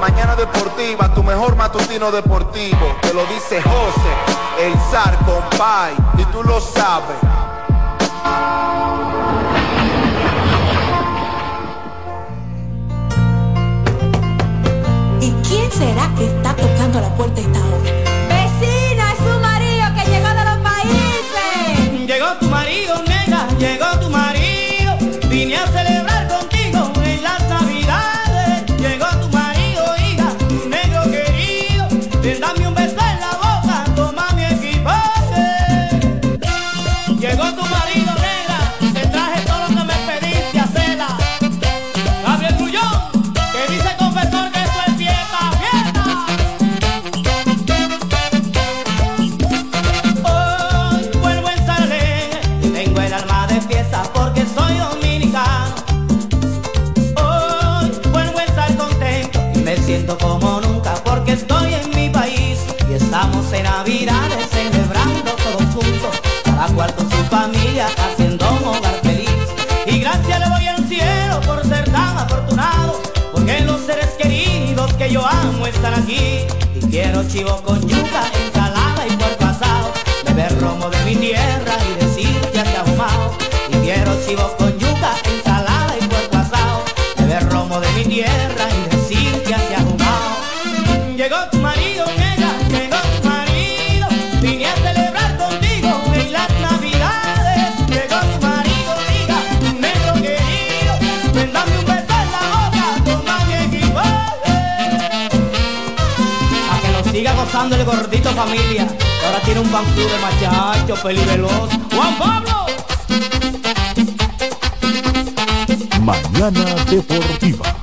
mañana deportiva, tu mejor matutino deportivo. Te lo dice José, el zar compay, y tú lo sabes. ¿Y quién será que está tocando la puerta esta hora? ¡Vecina, es su marido que llegó de los países! Llegó tu marido, nena, llegó tu marido. Vine a 11 navidades celebrando todos juntos, cada cual con su familia haciendo un hogar feliz. Y gracias le doy al cielo por ser tan afortunado, porque los seres queridos que yo amo están aquí. Y quiero chivo con yuca, ensalada y puerco pasado beber romo de mi tierra y decir que has ahumado. Y quiero chivo con gordito familia, ahora tiene un club de machachos, peligrosos. Juan Pablo. Mañana Deportiva.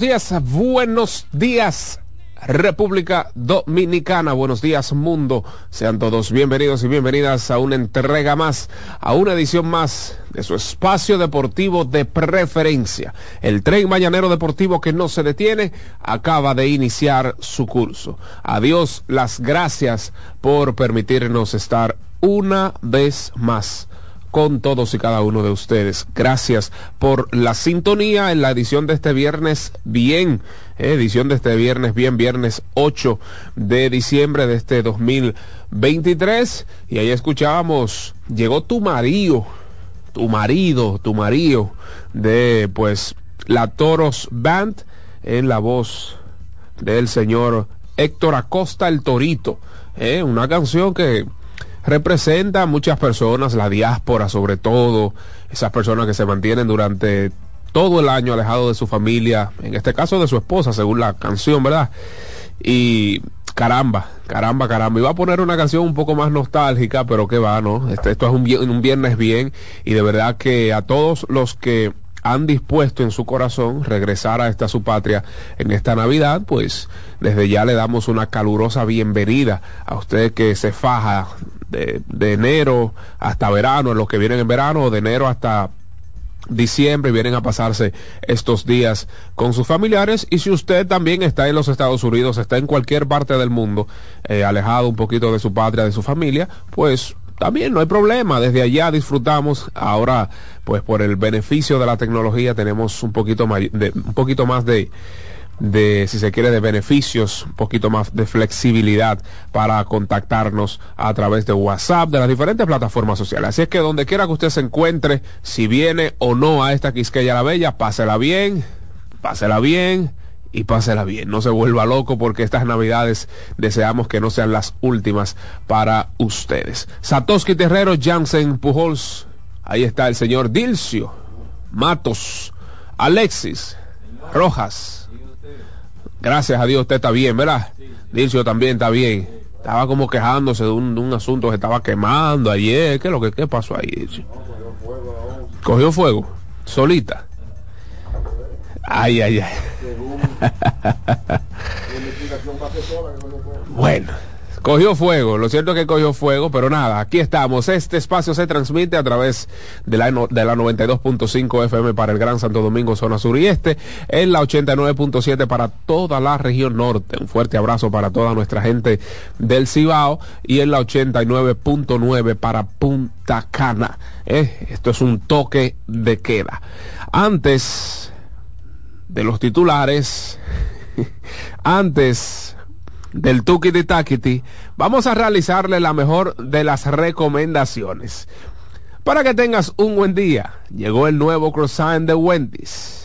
Buenos días, buenos días. República Dominicana, buenos días mundo, sean todos bienvenidos y bienvenidas a una entrega más, a una edición más de su espacio deportivo de preferencia. El tren mañanero deportivo que no se detiene acaba de iniciar su curso. Adiós, las gracias por permitirnos estar una vez más con todos y cada uno de ustedes. Gracias por la sintonía en la edición de este viernes bien, eh, edición de este viernes bien, viernes 8 de diciembre de este 2023. Y ahí escuchábamos, llegó tu marido, tu marido, tu marido de pues la Toros Band en la voz del señor Héctor Acosta el Torito. eh, una canción que representa a muchas personas, la diáspora sobre todo, esas personas que se mantienen durante todo el año alejado de su familia, en este caso de su esposa, según la canción, ¿verdad? Y caramba, caramba, caramba. Iba a poner una canción un poco más nostálgica, pero que va, ¿no? Este, esto es un, un viernes bien y de verdad que a todos los que han dispuesto en su corazón regresar a esta su patria en esta Navidad, pues desde ya le damos una calurosa bienvenida a usted que se faja de, de enero hasta verano, en los que vienen en verano, o de enero hasta diciembre vienen a pasarse estos días con sus familiares. Y si usted también está en los Estados Unidos, está en cualquier parte del mundo, eh, alejado un poquito de su patria, de su familia, pues también no hay problema, desde allá disfrutamos, ahora pues por el beneficio de la tecnología tenemos un poquito de, un poquito más de de, si se quiere, de beneficios, un poquito más de flexibilidad para contactarnos a través de WhatsApp, de las diferentes plataformas sociales. Así es que donde quiera que usted se encuentre, si viene o no a esta Quisqueya la Bella, pásela bien, pásela bien y pásela bien. No se vuelva loco porque estas navidades deseamos que no sean las últimas para ustedes. Satoshi Terrero, Jansen Pujols, ahí está el señor Dilcio, Matos, Alexis, Rojas. Gracias a Dios usted está bien, ¿verdad? Dilcio también está bien. Estaba como quejándose de un, de un asunto que estaba quemando ayer. ¿Qué es lo que qué pasó ahí, Dilcio? Cogió fuego. Solita. Ay, ay, ay. Bueno, cogió fuego, lo cierto es que cogió fuego, pero nada, aquí estamos. Este espacio se transmite a través de la, de la 92.5 FM para el Gran Santo Domingo, zona sur y este, en la 89.7 para toda la región norte. Un fuerte abrazo para toda nuestra gente del Cibao y en la 89.9 para Punta Cana. Eh, Esto es un toque de queda. Antes de los titulares, antes del Tukiti Takiti, vamos a realizarle la mejor de las recomendaciones. Para que tengas un buen día, llegó el nuevo croissant de Wendy's.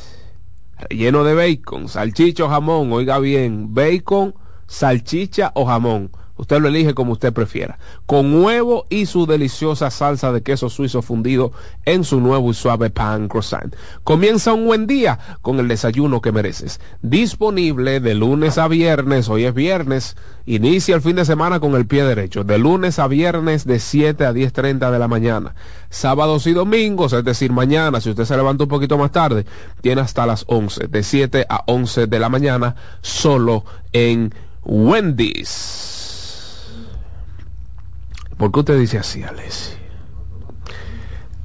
lleno de bacon, salchicha o jamón, oiga bien, bacon, salchicha o jamón. Usted lo elige como usted prefiera. Con huevo y su deliciosa salsa de queso suizo fundido en su nuevo y suave pan croissant. Comienza un buen día con el desayuno que mereces. Disponible de lunes a viernes. Hoy es viernes. Inicia el fin de semana con el pie derecho. De lunes a viernes de 7 a 10.30 de la mañana. Sábados y domingos, es decir, mañana, si usted se levanta un poquito más tarde, tiene hasta las 11. De 7 a 11 de la mañana, solo en Wendy's. ¿Por qué usted dice así, Alessi?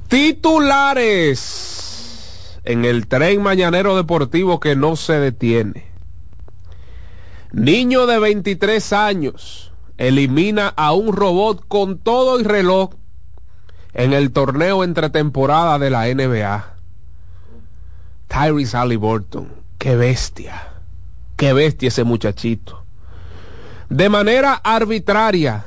Titulares en el tren mañanero deportivo que no se detiene. Niño de 23 años elimina a un robot con todo y reloj en el torneo entre temporada de la NBA. Tyrese Halliburton, qué bestia, qué bestia ese muchachito. De manera arbitraria,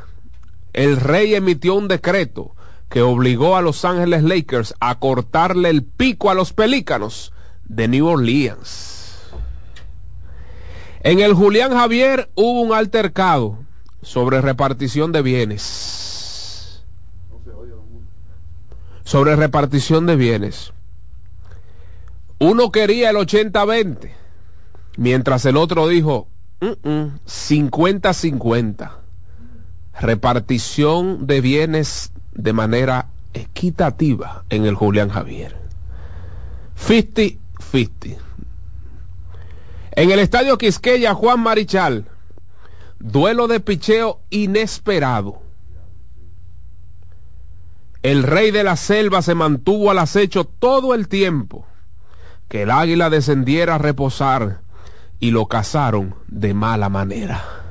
el rey emitió un decreto que obligó a Los Ángeles Lakers a cortarle el pico a los pelícanos de New Orleans. En el Julián Javier hubo un altercado sobre repartición de bienes. Sobre repartición de bienes. Uno quería el 80-20, mientras el otro dijo 50-50 repartición de bienes de manera equitativa en el Julián Javier. 50-50. En el estadio Quisqueya, Juan Marichal, duelo de picheo inesperado. El rey de la selva se mantuvo al acecho todo el tiempo que el águila descendiera a reposar y lo cazaron de mala manera.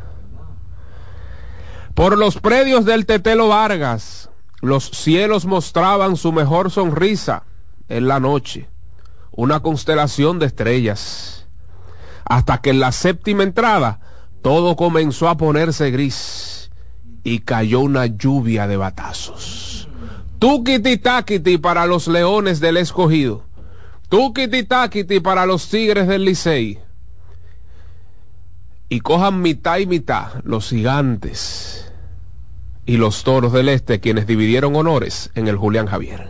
Por los predios del Tetelo Vargas, los cielos mostraban su mejor sonrisa en la noche, una constelación de estrellas, hasta que en la séptima entrada todo comenzó a ponerse gris y cayó una lluvia de batazos. Tukiti takiti para los leones del escogido. Tukiti takiti para los tigres del Licey y cojan mitad y mitad los gigantes y los toros del este, quienes dividieron honores en el Julián Javier.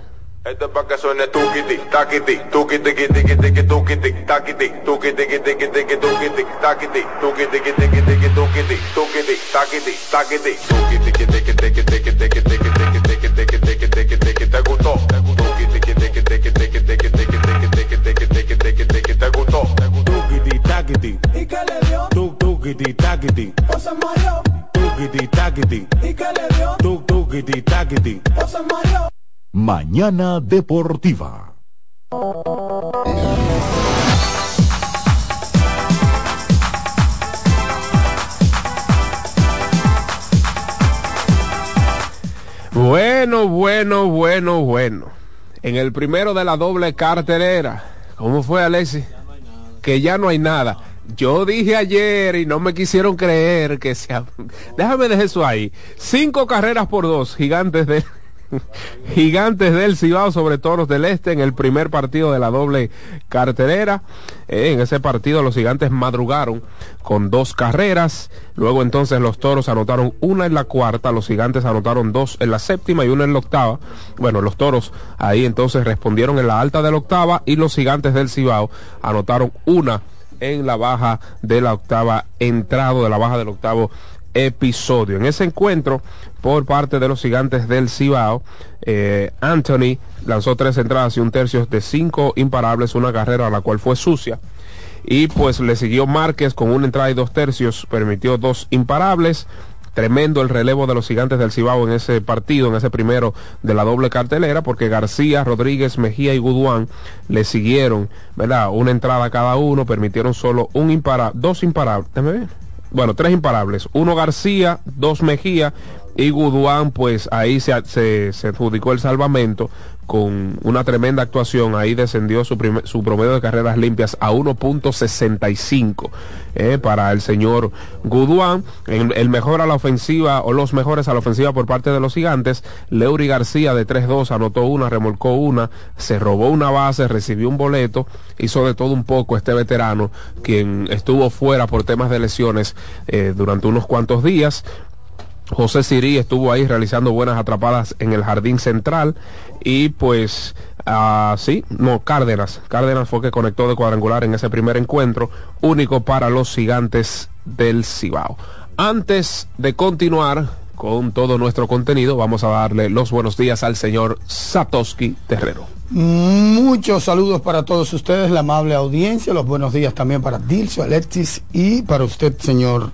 Tuk, tukiti, takiti, o se mareó, tukiti, takiti, ¿y qué le dio? Tuk, tukiti, takiti, o se mareó. Mañana Deportiva. Bueno, bueno, bueno, bueno. En el primero de la doble cartelera. ¿Cómo fue, Alexis? que ya no hay nada. Yo dije ayer y no me quisieron creer que sea. Déjame dejar eso ahí. Cinco carreras por dos, gigantes de. Gigantes del Cibao sobre Toros del Este en el primer partido de la doble carterera. Eh, en ese partido los gigantes madrugaron con dos carreras. Luego entonces los Toros anotaron una en la cuarta, los gigantes anotaron dos en la séptima y una en la octava. Bueno, los Toros ahí entonces respondieron en la alta de la octava y los gigantes del Cibao anotaron una en la baja de la octava entrado de la baja del octavo episodio. En ese encuentro, por parte de los gigantes del Cibao, eh, Anthony lanzó tres entradas y un tercio de cinco imparables, una carrera a la cual fue sucia. Y pues le siguió Márquez con una entrada y dos tercios, permitió dos imparables. Tremendo el relevo de los gigantes del Cibao en ese partido, en ese primero de la doble cartelera, porque García, Rodríguez, Mejía y Guduán le siguieron, ¿verdad? Una entrada cada uno, permitieron solo un imparable, dos imparables bueno, tres imparables. Uno García, dos Mejía y Guduán pues ahí se, se adjudicó el salvamento con una tremenda actuación, ahí descendió su, promedio de carreras limpias a 1.65 eh, para el señor Guduán. El, el mejor a la ofensiva o los mejores a la ofensiva por parte de los gigantes, Leury García de 3-2 anotó una, remolcó una, se robó una base, recibió un boleto, hizo de todo un poco este veterano, quien estuvo fuera por temas de lesiones eh, durante unos cuantos días. José Sirí estuvo ahí realizando buenas atrapadas en el jardín central y pues así, no, Cárdenas, Cárdenas fue que conectó de cuadrangular en ese primer encuentro, único para los gigantes del Cibao. Antes de continuar con todo nuestro contenido, vamos a darle los buenos días al señor Satoshi Terrero. Muchos saludos para todos ustedes, la amable audiencia, los buenos días también para Dilcio, Alexis y para usted, señor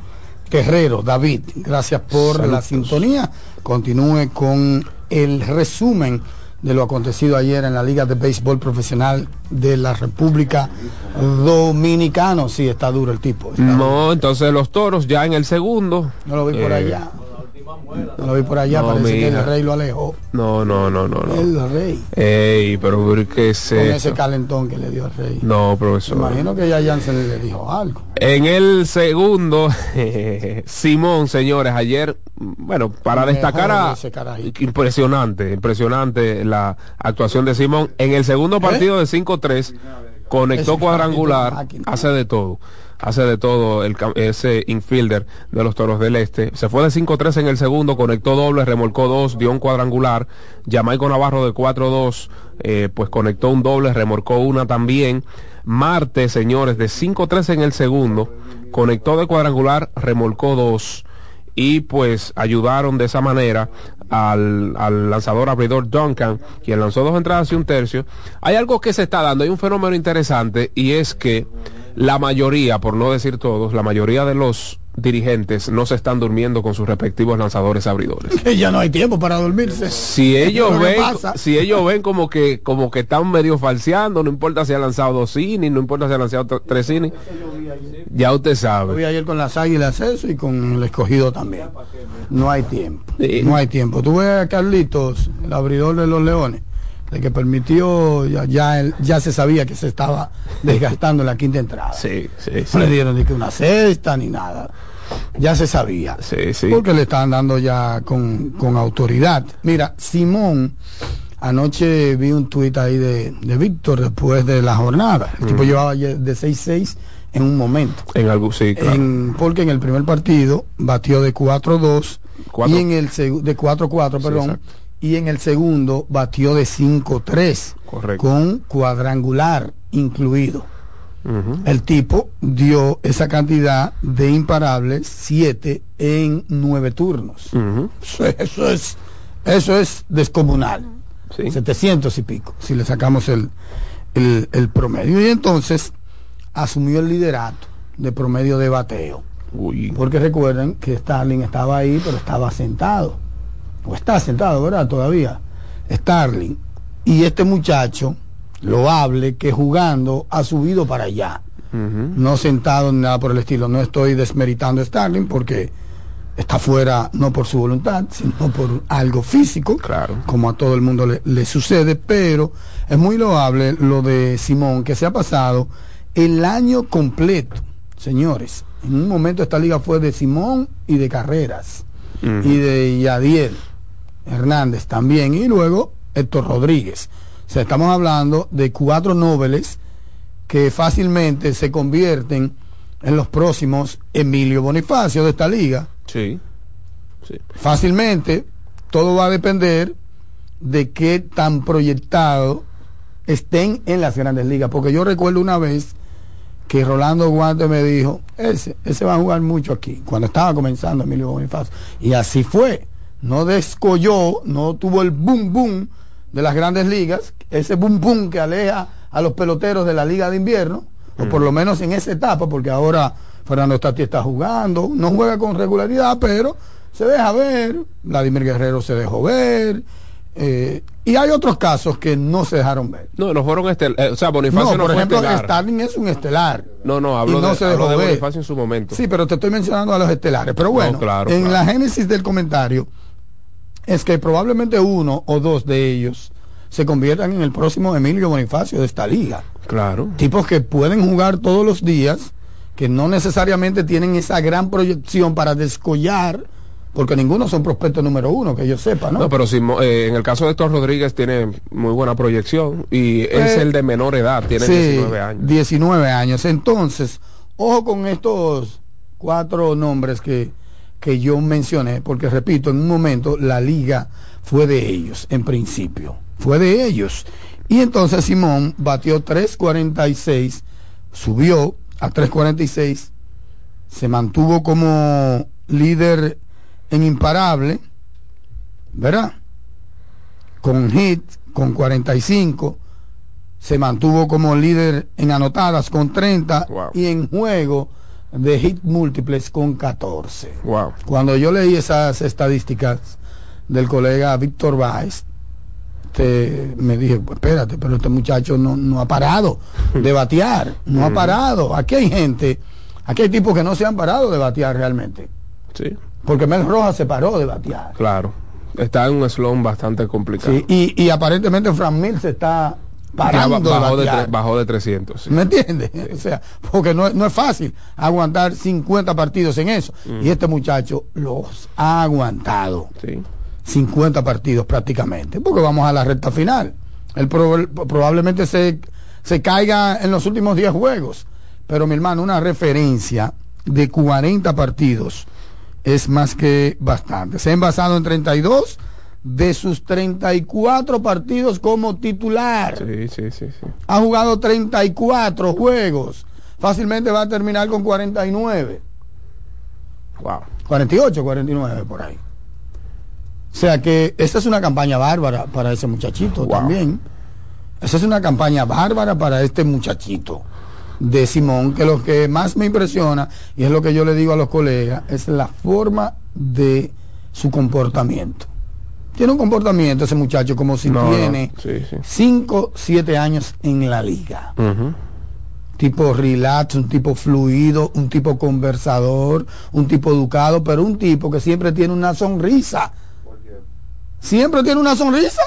Guerrero, David. Gracias por la sintonía. Continúe con el resumen de lo acontecido ayer en la Liga de Béisbol Profesional de la República Dominicana. Sí, está duro el tipo. duro. No, entonces los toros ya en el segundo. No lo vi por eh, allá. Lo vi por allá, No, parece que el rey lo alejó. No, no, no, no, no. El rey. Ey, pero ¿por qué es Con ese calentón que le dio el rey. No, Me profesor. imagino que ya Jansen le dijo algo. En el segundo, Simón, señores, ayer, bueno, para Mejor destacar a... Impresionante, impresionante la actuación de Simón. En el segundo partido de 5-3, conectó cuadrangular, hace de todo. Hace de todo el, ese infielder de los Toros del Este. Se fue de 5-3 en el segundo, conectó doble, remolcó dos, dio un cuadrangular. Jamaico Navarro de 4-2, eh, pues conectó un doble, remolcó una también. Marte, señores, de 5-3 en el segundo, conectó de cuadrangular, remolcó dos y pues ayudaron de esa manera al, al lanzador abridor Duncan, quien lanzó dos entradas y un tercio. Hay algo que se está dando, hay un fenómeno interesante y es que la mayoría, por no decir todos, la mayoría de los dirigentes no se están durmiendo con sus respectivos lanzadores abridores. Ya no hay tiempo para dormirse. Si ellos ven, si ellos ven como que, como que están medio falseando, no importa si ha lanzado dos innings, no importa si ha lanzado tres innings, ya usted sabe. vi ayer con las águilas eso y con el escogido también. No hay tiempo. No hay tiempo. Tú ves a Carlitos, el abridor de los leones, el que permitió, ya, ya, ya se sabía que se estaba desgastando la quinta entrada. Sí, sí, sí. No le dieron ni que una cesta ni nada. Ya se sabía. Sí, sí. Porque le estaban dando ya con, con autoridad. Mira, Simón, anoche vi un tuit ahí de, de Víctor después de la jornada. El tipo llevaba ya de 6-6 en un momento. En algo, sí, claro. En- porque en el primer partido batió de 4-2 Cuatro. y en el de 4-4, perdón, exacto. Y en el segundo batió de 5-3 Correcto. con cuadrangular incluido. El tipo dio esa cantidad de imparables, 7 en 9 turnos. Eso, eso es eso es descomunal. Sí. 700 y pico, si le sacamos el, el, el promedio. Y entonces asumió el liderato de promedio de bateo. Uy. Porque recuerden que Starling estaba ahí, pero estaba sentado. O está sentado, ¿verdad? Todavía. Starling. Y este muchacho, loable, que jugando ha subido para allá. No sentado ni nada por el estilo. No estoy desmeritando a Starling porque está fuera no por su voluntad, sino por algo físico, Claro. como a todo el mundo le, le sucede, pero es muy loable lo de Simón, que se ha pasado el año completo, señores. En un momento esta liga fue de Simón y de Carreras, y de Yadiel Hernández también, y luego Héctor Rodríguez. O sea, estamos hablando de cuatro nobles que fácilmente se convierten en los próximos Emilio Bonifacio de esta liga. Sí. Sí. Fácilmente, todo va a depender de qué tan proyectado estén en las grandes ligas. Porque yo recuerdo una vez que Rolando Guante me dijo, ese, ese va a jugar mucho aquí, cuando estaba comenzando Emilio Bonifacio. Y así fue. No descolló, no tuvo el boom boom de las grandes ligas, ese boom boom que aleja a los peloteros de la liga de invierno, o por lo menos en esa etapa, porque ahora Fernando Stati está jugando, no juega con regularidad, pero se deja ver, Vladimir Guerrero se dejó ver, eh, y hay otros casos que no se dejaron ver. No, no fueron estelares. o sea, Bonifacio No, no, por fue ejemplo. Starling es un estelar. No, no, hablo y no de, se hablo de ver. Bonifacio en su momento. Sí, pero te estoy mencionando a los estelares. Pero bueno, claro, en claro. la génesis del comentario, es que probablemente uno o dos de ellos se conviertan en el próximo Emilio Bonifacio de esta liga. Claro. Tipos que pueden jugar todos los días, que no necesariamente tienen esa gran proyección para descollar, porque ninguno son prospectos número uno, que yo sepa, ¿no? No, pero si, eh, en el caso de Héctor Rodríguez tiene muy buena proyección y es Eh, el de menor edad, tiene Sí, 19 años. 19 años. Entonces, ojo con estos cuatro nombres que, que yo mencioné, porque repito, en un momento la liga fue de ellos, en principio, fue de ellos. Y entonces Simón batió 3.46, subió a 3.46, se mantuvo como líder en imparable, ¿verdad? Con hit, con 45 se mantuvo como líder en anotadas con 30 y en juego de hit múltiples con 14. Wow. Cuando yo leí esas estadísticas del colega Víctor Báez, te- me dije, pues espérate, pero este muchacho no, no ha parado de batear, no ha parado. Aquí hay gente, aquí hay tipos que no se han parado de batear realmente. Sí. Porque Mel Rojas se paró de batear. Claro. Está en un slump bastante complicado. Sí, y, y aparentemente Fran Mil se está parando bajó, de tre- bajó de 300. sí. ¿Me entiendes? O sea, porque no, es- no es fácil aguantar 50 partidos en eso. Mm. Y este muchacho los ha aguantado. Sí. 50 partidos prácticamente. Porque vamos a la recta final. Él prob- probablemente se, se caiga en los últimos 10 juegos. Pero mi hermano, una referencia de 40 partidos es más que bastante. Se ha envasado en 32 de sus 34 partidos como titular. Sí, sí, sí, sí. Ha jugado 34 juegos. Fácilmente va a terminar con 49. Wow. 48, 49 por ahí. O sea que esta es una campaña bárbara para ese muchachito también. Esa es una campaña bárbara para este muchachito de Simón, que lo que más me impresiona, y es lo que yo le digo a los colegas, es la forma de su comportamiento. Tiene un comportamiento ese muchacho como si No, tiene sí, sí. 5, 7 años en la liga tipo relax, un tipo fluido, un tipo conversador, un tipo educado, pero un tipo que siempre tiene una sonrisa. Siempre tiene una sonrisa.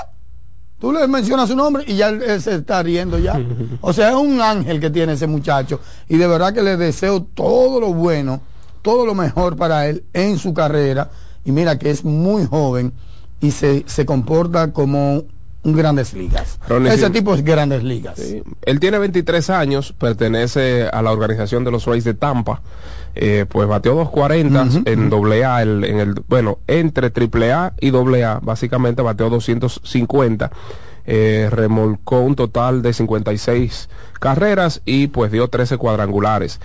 Tú le mencionas su nombre y ya él se está riendo ya. O sea, es un ángel que tiene ese muchacho. Y de verdad que le deseo todo lo bueno, todo lo mejor para él en su carrera. Y mira que es muy joven y se, se comporta como un grandes ligas. Ronnie, Ese tipo es grandes ligas. Él tiene 23 años, pertenece a la organización de los Rays de Tampa. Eh, pues bateó 240 en doble A, el- en el, bueno, entre triple A y doble A, básicamente bateó 250. Eh, remolcó un total de 56 carreras y pues dio 13 cuadrangulares.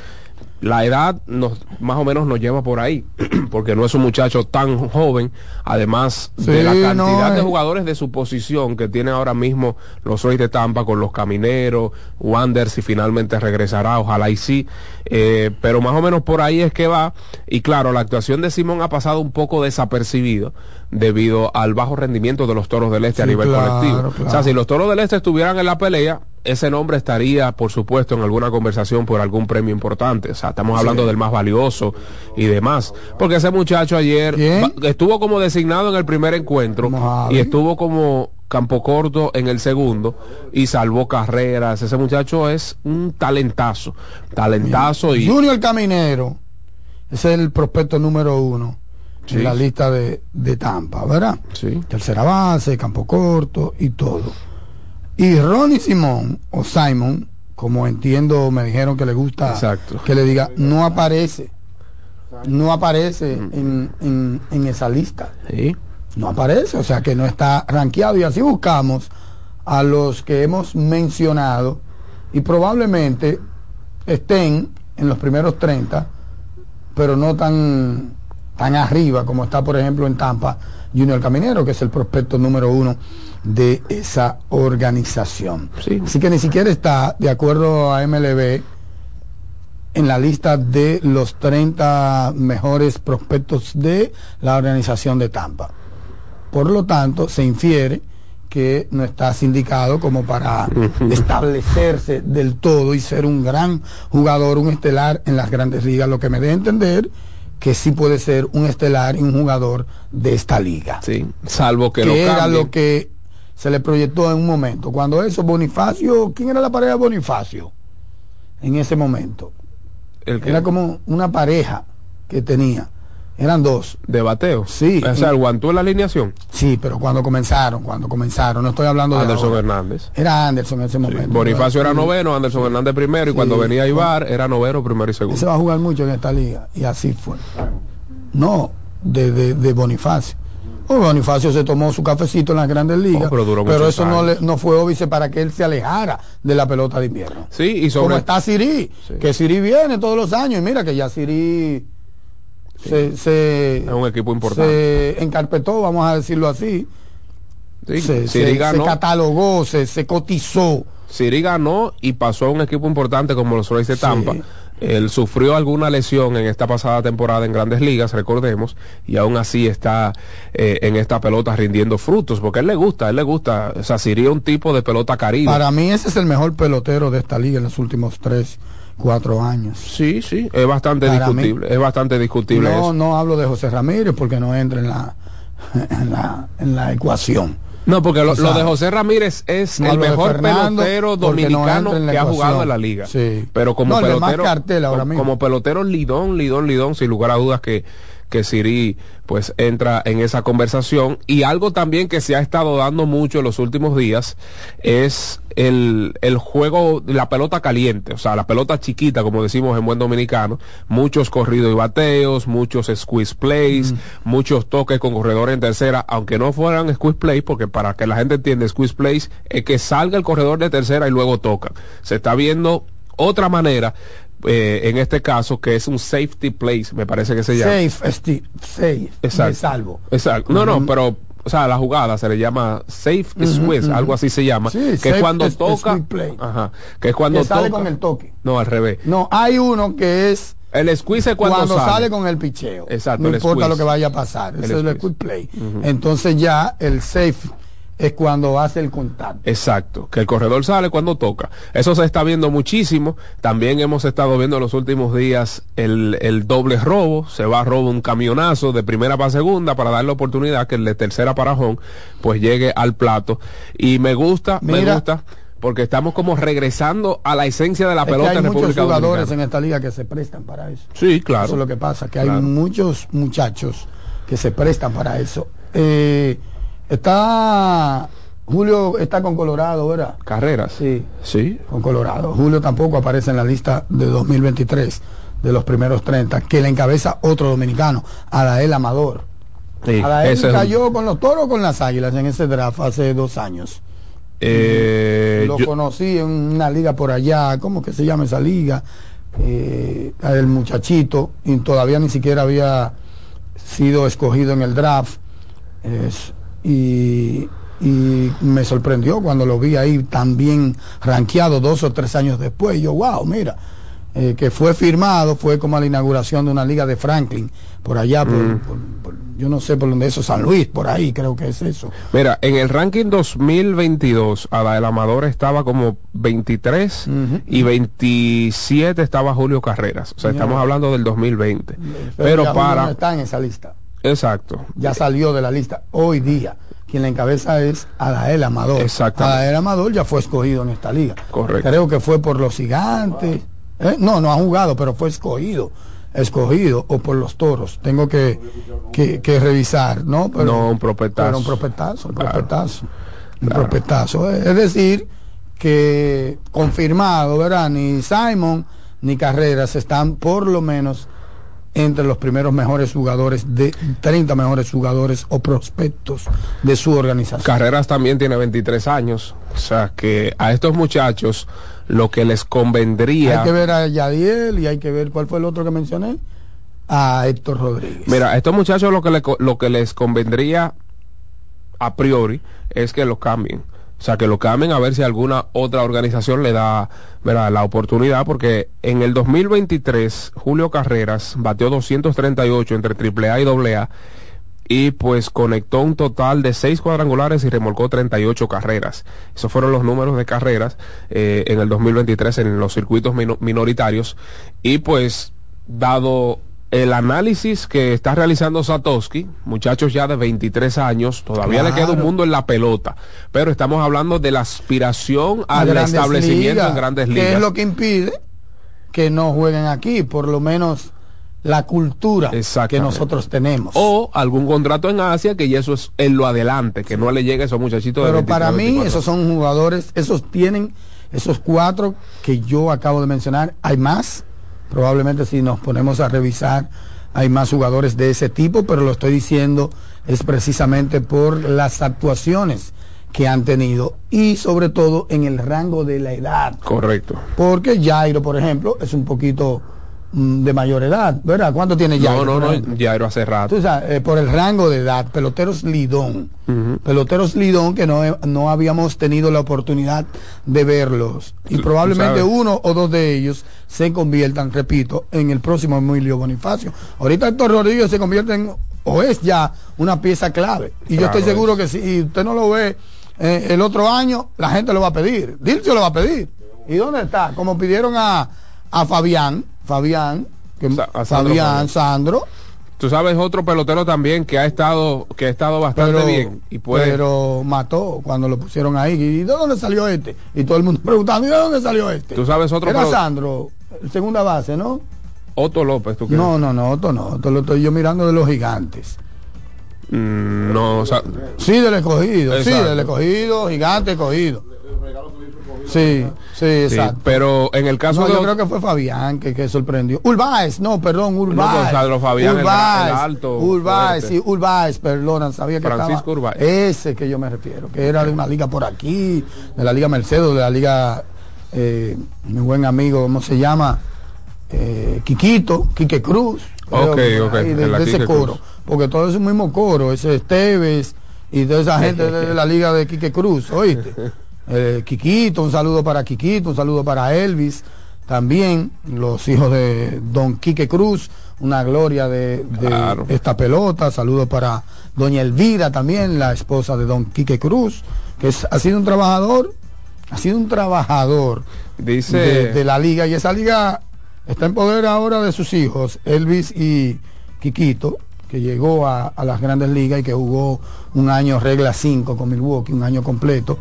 La edad nos, más o menos nos lleva por ahí, porque no es un muchacho tan joven, además de la cantidad no, de eh. jugadores de su posición que tiene ahora mismo los Rays de Tampa con los Camineros, Wander si finalmente regresará, ojalá y sí, eh, pero más o menos por ahí es que va y claro, la actuación de Simón ha pasado un poco desapercibido debido al bajo rendimiento de los Toros del Este a nivel claro, colectivo. O sea, si los Toros del Este estuvieran en la pelea, ese nombre estaría, por supuesto, en alguna conversación por algún premio importante. O sea, estamos hablando del más valioso y demás. Porque ese muchacho ayer estuvo como designado en el primer encuentro y estuvo como campo corto en el segundo y salvó carreras. Ese muchacho es un talentazo. Talentazo y... Junior Caminero es el prospecto número uno Sí. en la lista de, de Tampa, ¿verdad? Sí. Tercera base, campo corto y todo. Y Ronnie Simón, o Simon, como entiendo, me dijeron que le gusta Exacto. que le diga, no aparece. No aparece en, en- en esa lista. Sí. No aparece, o sea que no está rankeado. Y así buscamos a los que hemos mencionado y probablemente estén en los primeros 30, pero no tan, tan arriba como está, por ejemplo, en Tampa Junior Caminero, que es el prospecto número uno de esa organización. Así que ni siquiera está, de acuerdo a MLB, en la lista de los 30 mejores prospectos de la organización de Tampa. Por lo tanto, se infiere que no está sindicado como para establecerse del todo y ser un gran jugador, un estelar en las grandes ligas, lo que me dé a entender que sí puede ser un estelar y un jugador de esta liga. Sí, salvo que, que lo era cambien. lo que se le proyectó en un momento. Cuando eso, Bonifacio, ¿quién era la pareja de Bonifacio? En ese momento. El Era como una pareja que tenía. Eran dos. de bateo. Sí. O sea, aguantó la alineación. Sí, pero cuando comenzaron, cuando comenzaron, no estoy hablando de Anderson ahora. Hernández. Era Anderson en ese momento. Bonifacio era noveno, Anderson Hernández primero, y Sí. cuando venía Ibar era noveno, primero y segundo. va a jugar mucho en esta liga. Y así fue. No, de, de, de Bonifacio. Oh, Bonifacio se tomó su cafecito en las grandes ligas. Oh, pero duró pero muchos eso no, le, no fue óbice para que él se alejara de la pelota de invierno. Sí, y Como sobre está Siri, Sí. que Siri viene todos los años. Y mira que ya Siri se, se, es un equipo importante. se encarpetó, vamos a decirlo así. Sí, se, se- se ganó. catalogó, se, se cotizó. Siri ganó y pasó a un equipo importante como los Rays de Sí. Tampa. Él sufrió alguna lesión en esta pasada temporada en grandes ligas, recordemos, y aún así está eh, en esta pelota rindiendo frutos, porque a él le gusta, a él le gusta. O sea, Siri es un tipo de pelota caribe. Para mí ese es el mejor pelotero de esta liga en los últimos tres, cuatro años. Sí, sí, es bastante Para discutible, es bastante discutible No, eso. no hablo de José Ramírez porque no entra en la, en la, en la ecuación. No, porque lo, de José Ramírez es no el mejor pelotero no dominicano que ha jugado en la liga. Sí. Pero como No, pelotero, ahora mismo. como pelotero lidón, lidón, lidón, sin lugar a dudas que que Siri pues entra en esa conversación. Y algo también que se ha estado dando mucho en los últimos días es el, el juego la pelota caliente o sea la pelota chiquita como decimos en buen dominicano. Muchos corridos y bateos muchos squeeze plays muchos toques con corredores en tercera aunque no fueran squeeze plays porque para que la gente entienda squeeze plays es que salga el corredor de tercera y luego toca. Se está viendo otra manera eh, en este caso que es un safety place me parece que se llama Safe, safe, Exacto. de salvo. Exacto. No, no, pero, o sea, la jugada se le llama safe squeeze, algo así se llama. Sí, que es cuando es- toca. play. Ajá. Que es cuando Que sale con el toque. No, al revés. No, hay uno que es El squeeze es cuando, cuando, sale. sale. con el picheo. Exacto, No importa squeeze. lo que vaya a pasar. El Ese es el squeeze. quick play. Entonces ya el safe es cuando hace el contacto. Exacto, que el corredor sale cuando toca. Eso se está viendo muchísimo. También hemos estado viendo en los últimos días el, el doble robo. Se va a robo un camionazo de primera para segunda para darle oportunidad que el de tercera para home pues llegue al plato. Y me gusta, me gusta, porque estamos como regresando a la esencia de la Es que pelota hay en muchos República jugadores Dominicana. en esta liga que se prestan para eso. Sí, claro. Eso es lo que pasa, que Claro. hay muchos muchachos que se prestan para eso. Eh, está Julio está con Colorado, ¿verdad? Carreras. Sí, Sí. con Colorado. Julio tampoco aparece en la lista de 2023 de los primeros 30, que le encabeza otro dominicano, Adael Amador. Sí, Adael un- cayó con los toros o con las águilas en ese draft hace dos años. Eh, Lo yo- conocí en una liga por allá, ¿cómo que se llama esa liga? Eh, el muchachito, y todavía ni siquiera había sido escogido en el draft. Es- y, y me sorprendió cuando lo vi ahí tan bien rankeado dos o tres años después. Yo, wow, mira, eh, que fue firmado, fue como a la inauguración de una liga de Franklin, por allá, por, Mm. por- por- yo no sé por dónde eso, San Luis, por ahí creo que es eso. Mira, en el ranking 2022, Adael Amador estaba como 23 y 27 estaba Julio Carreras. O sea, estamos hablando del 2020. Pero no para... está en esa lista. Exacto. ya salió de la lista. Hoy día, quien la encabeza es Adael Amador. Exactamente. Adael Amador ya fue escogido en esta liga. Correcto. Creo que fue por los gigantes. ¿Eh? No, no ha jugado, pero fue escogido. Escogido o por los toros. Tengo que, que, que revisar, ¿no? Pero, No, un prospectazo. pero un prospectazo, un Claro. prospectazo. Un Claro. prospectazo. Es decir, que confirmado, ¿verdad? Ni Simon ni Carreras están por lo menos entre los primeros mejores jugadores de 30 mejores jugadores o prospectos de su organización. Carreras también tiene 23 años. O sea, que a estos muchachos lo que les convendría... Hay que ver a Yadiel y hay que ver cuál fue el otro que mencioné, a Héctor Rodríguez. Mira, a estos muchachos lo que, le co- lo que les convendría a priori es que lo cambien. O sea, que lo cambien a ver si alguna otra organización le da la oportunidad, porque en el 2023 Julio Carreras batió 238 entre AAA y AA y pues conectó un total de 6 cuadrangulares y remolcó 38 carreras. Esos fueron los números de carreras eh, en el 2023 en los circuitos mino- minoritarios y pues dado el análisis que está realizando Satoshi, muchachos ya de 23 años, todavía le queda un mundo en la pelota, pero estamos hablando de la aspiración al establecimiento ligas, en grandes ligas. Que es lo que impide que no jueguen aquí, por lo menos la cultura que nosotros tenemos. O algún contrato en Asia que ya eso es en lo adelante, que no le llegue a esos muchachitos Pero de 23, para mí 24. esos son jugadores, esos tienen esos cuatro que yo acabo de mencionar, hay más, probablemente si nos ponemos a revisar hay más jugadores de ese tipo, pero lo estoy diciendo es precisamente por las actuaciones que han tenido y sobre todo en el rango de la edad. Correcto. Porque Jairo, por ejemplo, es un poquito de mayor edad, ¿verdad? ¿Cuánto tiene Jairo? No, no, no? Jairo hace rato. Tú sabes, eh, por el rango de edad, peloteros Lidón. Peloteros Lidón que no, he- no habíamos tenido la oportunidad de verlos. Y probablemente uno o dos de ellos se conviertan, repito, en el próximo Emilio Bonifacio. Ahorita Héctor Rodríguez se convierte en, o es ya, una pieza clave. Y yo estoy seguro que si usted no lo ve eh, el otro año, la gente lo va a pedir. Dilcio lo va a pedir. ¿Y dónde está? Como pidieron a, a Fabián, Fabián, que, Sa- a Sandro Fabián. Sandro. Tú sabes otro pelotero también que ha estado que ha estado bastante pero, bien y puede pero mató cuando lo pusieron ahí. ¿Y de dónde salió este? Y todo el mundo preguntando, ¿y de dónde salió este? Tú sabes otro Era Sandro, segunda base, ¿no? Otto López, ¿tú crees? No, no, no, Otto no. Otto lo estoy yo mirando de los gigantes. Mm, no, o sea, Sí, del escogido. Sí, del escogido, gigante escogido. Sí, sí, exacto. pero en el caso No, de yo creo que fue Fabián que, que sorprendió. Urbáez, no, perdón, Urbáez. pues, Sandro Fabián, Urbáez, el alto, Urbáez, fuerte. sí, Urbáez, perdona, sabía que Francisco estaba. Urbáez. Ese que yo me refiero, que era de una liga por aquí, de la liga Mercedes, de la liga, eh, mi buen amigo, ¿cómo se llama? Eh, Quiquito, Quique Cruz. Ok, creo, ok, de, de ese Quique coro. Cruz. Porque todo es un mismo coro, ese Esteves y toda esa gente de la liga de Quique Cruz, ¿oíste? Eh, Quiquito, un saludo para Quiquito, un saludo para Elvis, también los hijos de Don Quique Cruz, una gloria de, de Claro. esta pelota, saludo para Doña Elvira también, la esposa de Don Quique Cruz, que es- ha sido un trabajador, ha sido un trabajador Dice- de, de la liga y esa liga está en poder ahora de sus hijos, Elvis y Quiquito, que llegó a, a las grandes ligas y que jugó un año regla 5 con Milwaukee, un año completo.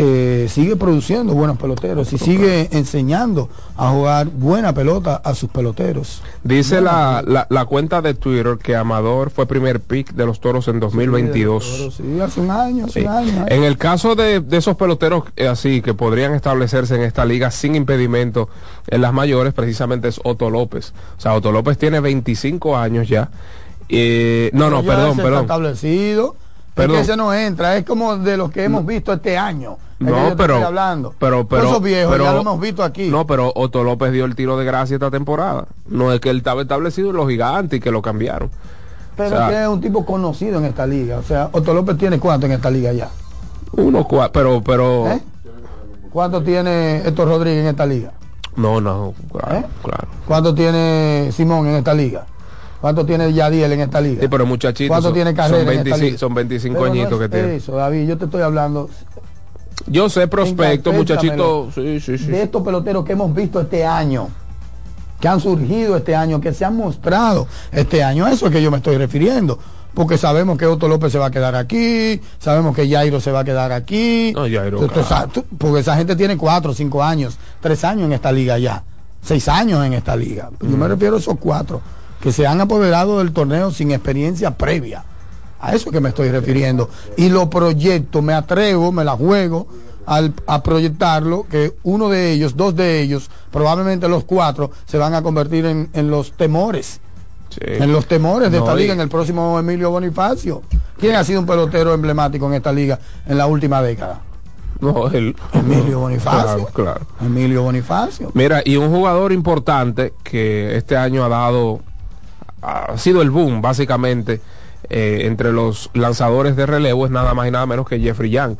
Eh, sigue produciendo buenos peloteros y sigue enseñando a jugar buena pelota a sus peloteros. Dice la, la, la cuenta de Twitter que Amador fue primer pick de los toros en 2022. Sí, hace un año, hace Sí. un año. ¿eh? En el caso de, de esos peloteros eh, así que podrían establecerse en esta liga sin impedimento en las mayores, precisamente es Otto López. O sea, Otto López tiene 25 años ya. Eh, no, no, perdón, perdón. Establecido. Perdón. Es que ese no entra, es como de los que hemos visto este año. No, pero, estoy hablando. pero, pero, esos viejos pero- ya lo hemos visto aquí. No, pero Otto López dio el tiro de gracia esta temporada. No es que él estaba establecido en los gigantes y que lo cambiaron. pero o sea, que es un tipo conocido en esta liga. O sea, Otto López tiene cuánto en esta liga ya. Uno, cua- pero, pero, ¿Eh? ¿Cuánto tiene Héctor Rodríguez en esta liga? no, no, claro, ¿Eh? claro. ¿Cuánto tiene Simón en esta liga? ¿Cuánto tiene Yadiel en esta liga? Sí, pero muchachitos ¿Cuánto son- tiene carrera son en esta 25 liga? son 25 Pero no añitos es que tiene. Eso, David, yo te estoy hablando Yo sé prospecto, muchachito. Sí, sí, sí. de estos peloteros que hemos visto este año, que han surgido este año, que se han mostrado este año. Eso es que yo me estoy refiriendo. Porque sabemos que Otto López se va a quedar aquí, sabemos que Jairo se va a quedar aquí. No, Jairo, claro. porque esa gente tiene cuatro, cinco años, tres años en esta liga ya, seis años en esta liga. Yo me refiero a esos cuatro que se han apoderado del torneo sin experiencia previa. A eso que me estoy refiriendo. Y lo proyecto, me atrevo, me la juego al, a proyectarlo, que uno de ellos, dos de ellos, probablemente los cuatro, se van a convertir en, en los temores. Sí. En los temores de No, esta y- liga, en el próximo Emilio Bonifacio. ¿Quién ha sido un pelotero emblemático en esta liga en la última década? No, el, Emilio Bonifacio. Claro, claro. Emilio Bonifacio. Mira, y un jugador importante que este año ha dado, ha sido el boom, básicamente, eh, entre los lanzadores de relevo es nada más y nada menos que Jeffrey Young.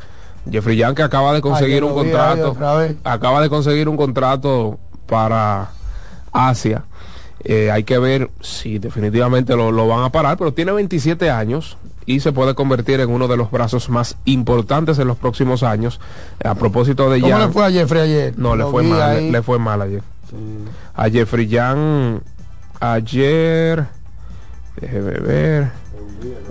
Jeffrey Young que acaba de conseguir un vi contrato, acaba de conseguir un contrato para Asia. Eh, hay que ver si definitivamente lo, lo van a parar, pero tiene 27 años y se puede convertir en uno de los brazos más importantes en los próximos años. A propósito de ¿Cómo le fue a Jeffrey ayer? no, le fue mal, le, le fue mal ayer. A Jeffrey Young ayer, déjeme ver.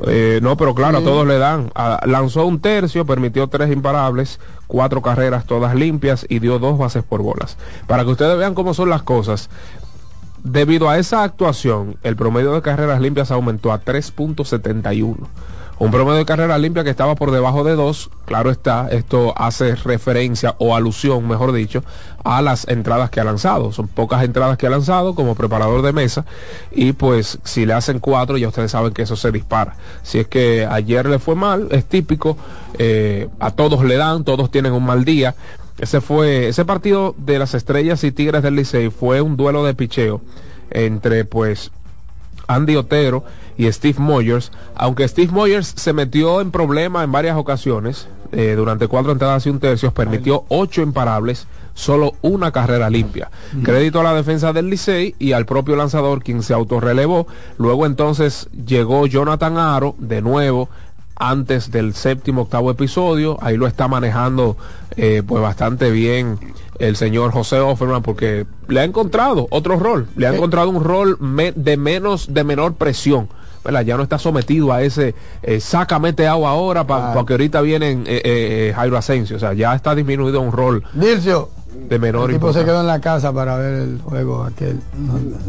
Eh, no, pero claro, a todos le dan. Lanzó un tercio, permitió tres imparables, cuatro carreras todas limpias y dio dos bases por bolas. Para que ustedes vean cómo son las cosas, debido a esa actuación, el promedio de carreras limpias aumentó a 3.71. Un promedio de carrera limpia que estaba por debajo de 2, claro está, esto hace referencia o alusión, mejor dicho, a las entradas que ha lanzado. Son pocas entradas que ha lanzado como preparador de mesa y pues si le hacen cuatro ya ustedes saben que eso se dispara. Si es que ayer le fue mal, es típico, eh, a todos le dan, todos tienen un mal día. Ese fue, ese partido de las estrellas y tigres del Licey fue un duelo de picheo entre pues Andy Otero y Steve Moyers, aunque Steve Moyers se metió en problemas en varias ocasiones, eh, durante cuatro entradas y un tercio, permitió ocho imparables, solo una carrera limpia. Crédito a la defensa del Licey y al propio lanzador, quien se autorrelevó. Luego entonces llegó Jonathan Aro, de nuevo, antes del séptimo octavo episodio. Ahí lo está manejando eh, pues bastante bien el señor José Offerman porque le ha encontrado otro rol, le ha encontrado un rol me- de menos, de menor presión. ¿Verdad? Ya no está sometido a ese eh, saca, mete agua ahora para que ahorita vienen eh, eh, Jairo Asensio. O sea, ya está disminuido un rol Dircio, de menor el tipo se quedó en la casa para ver el juego aquel.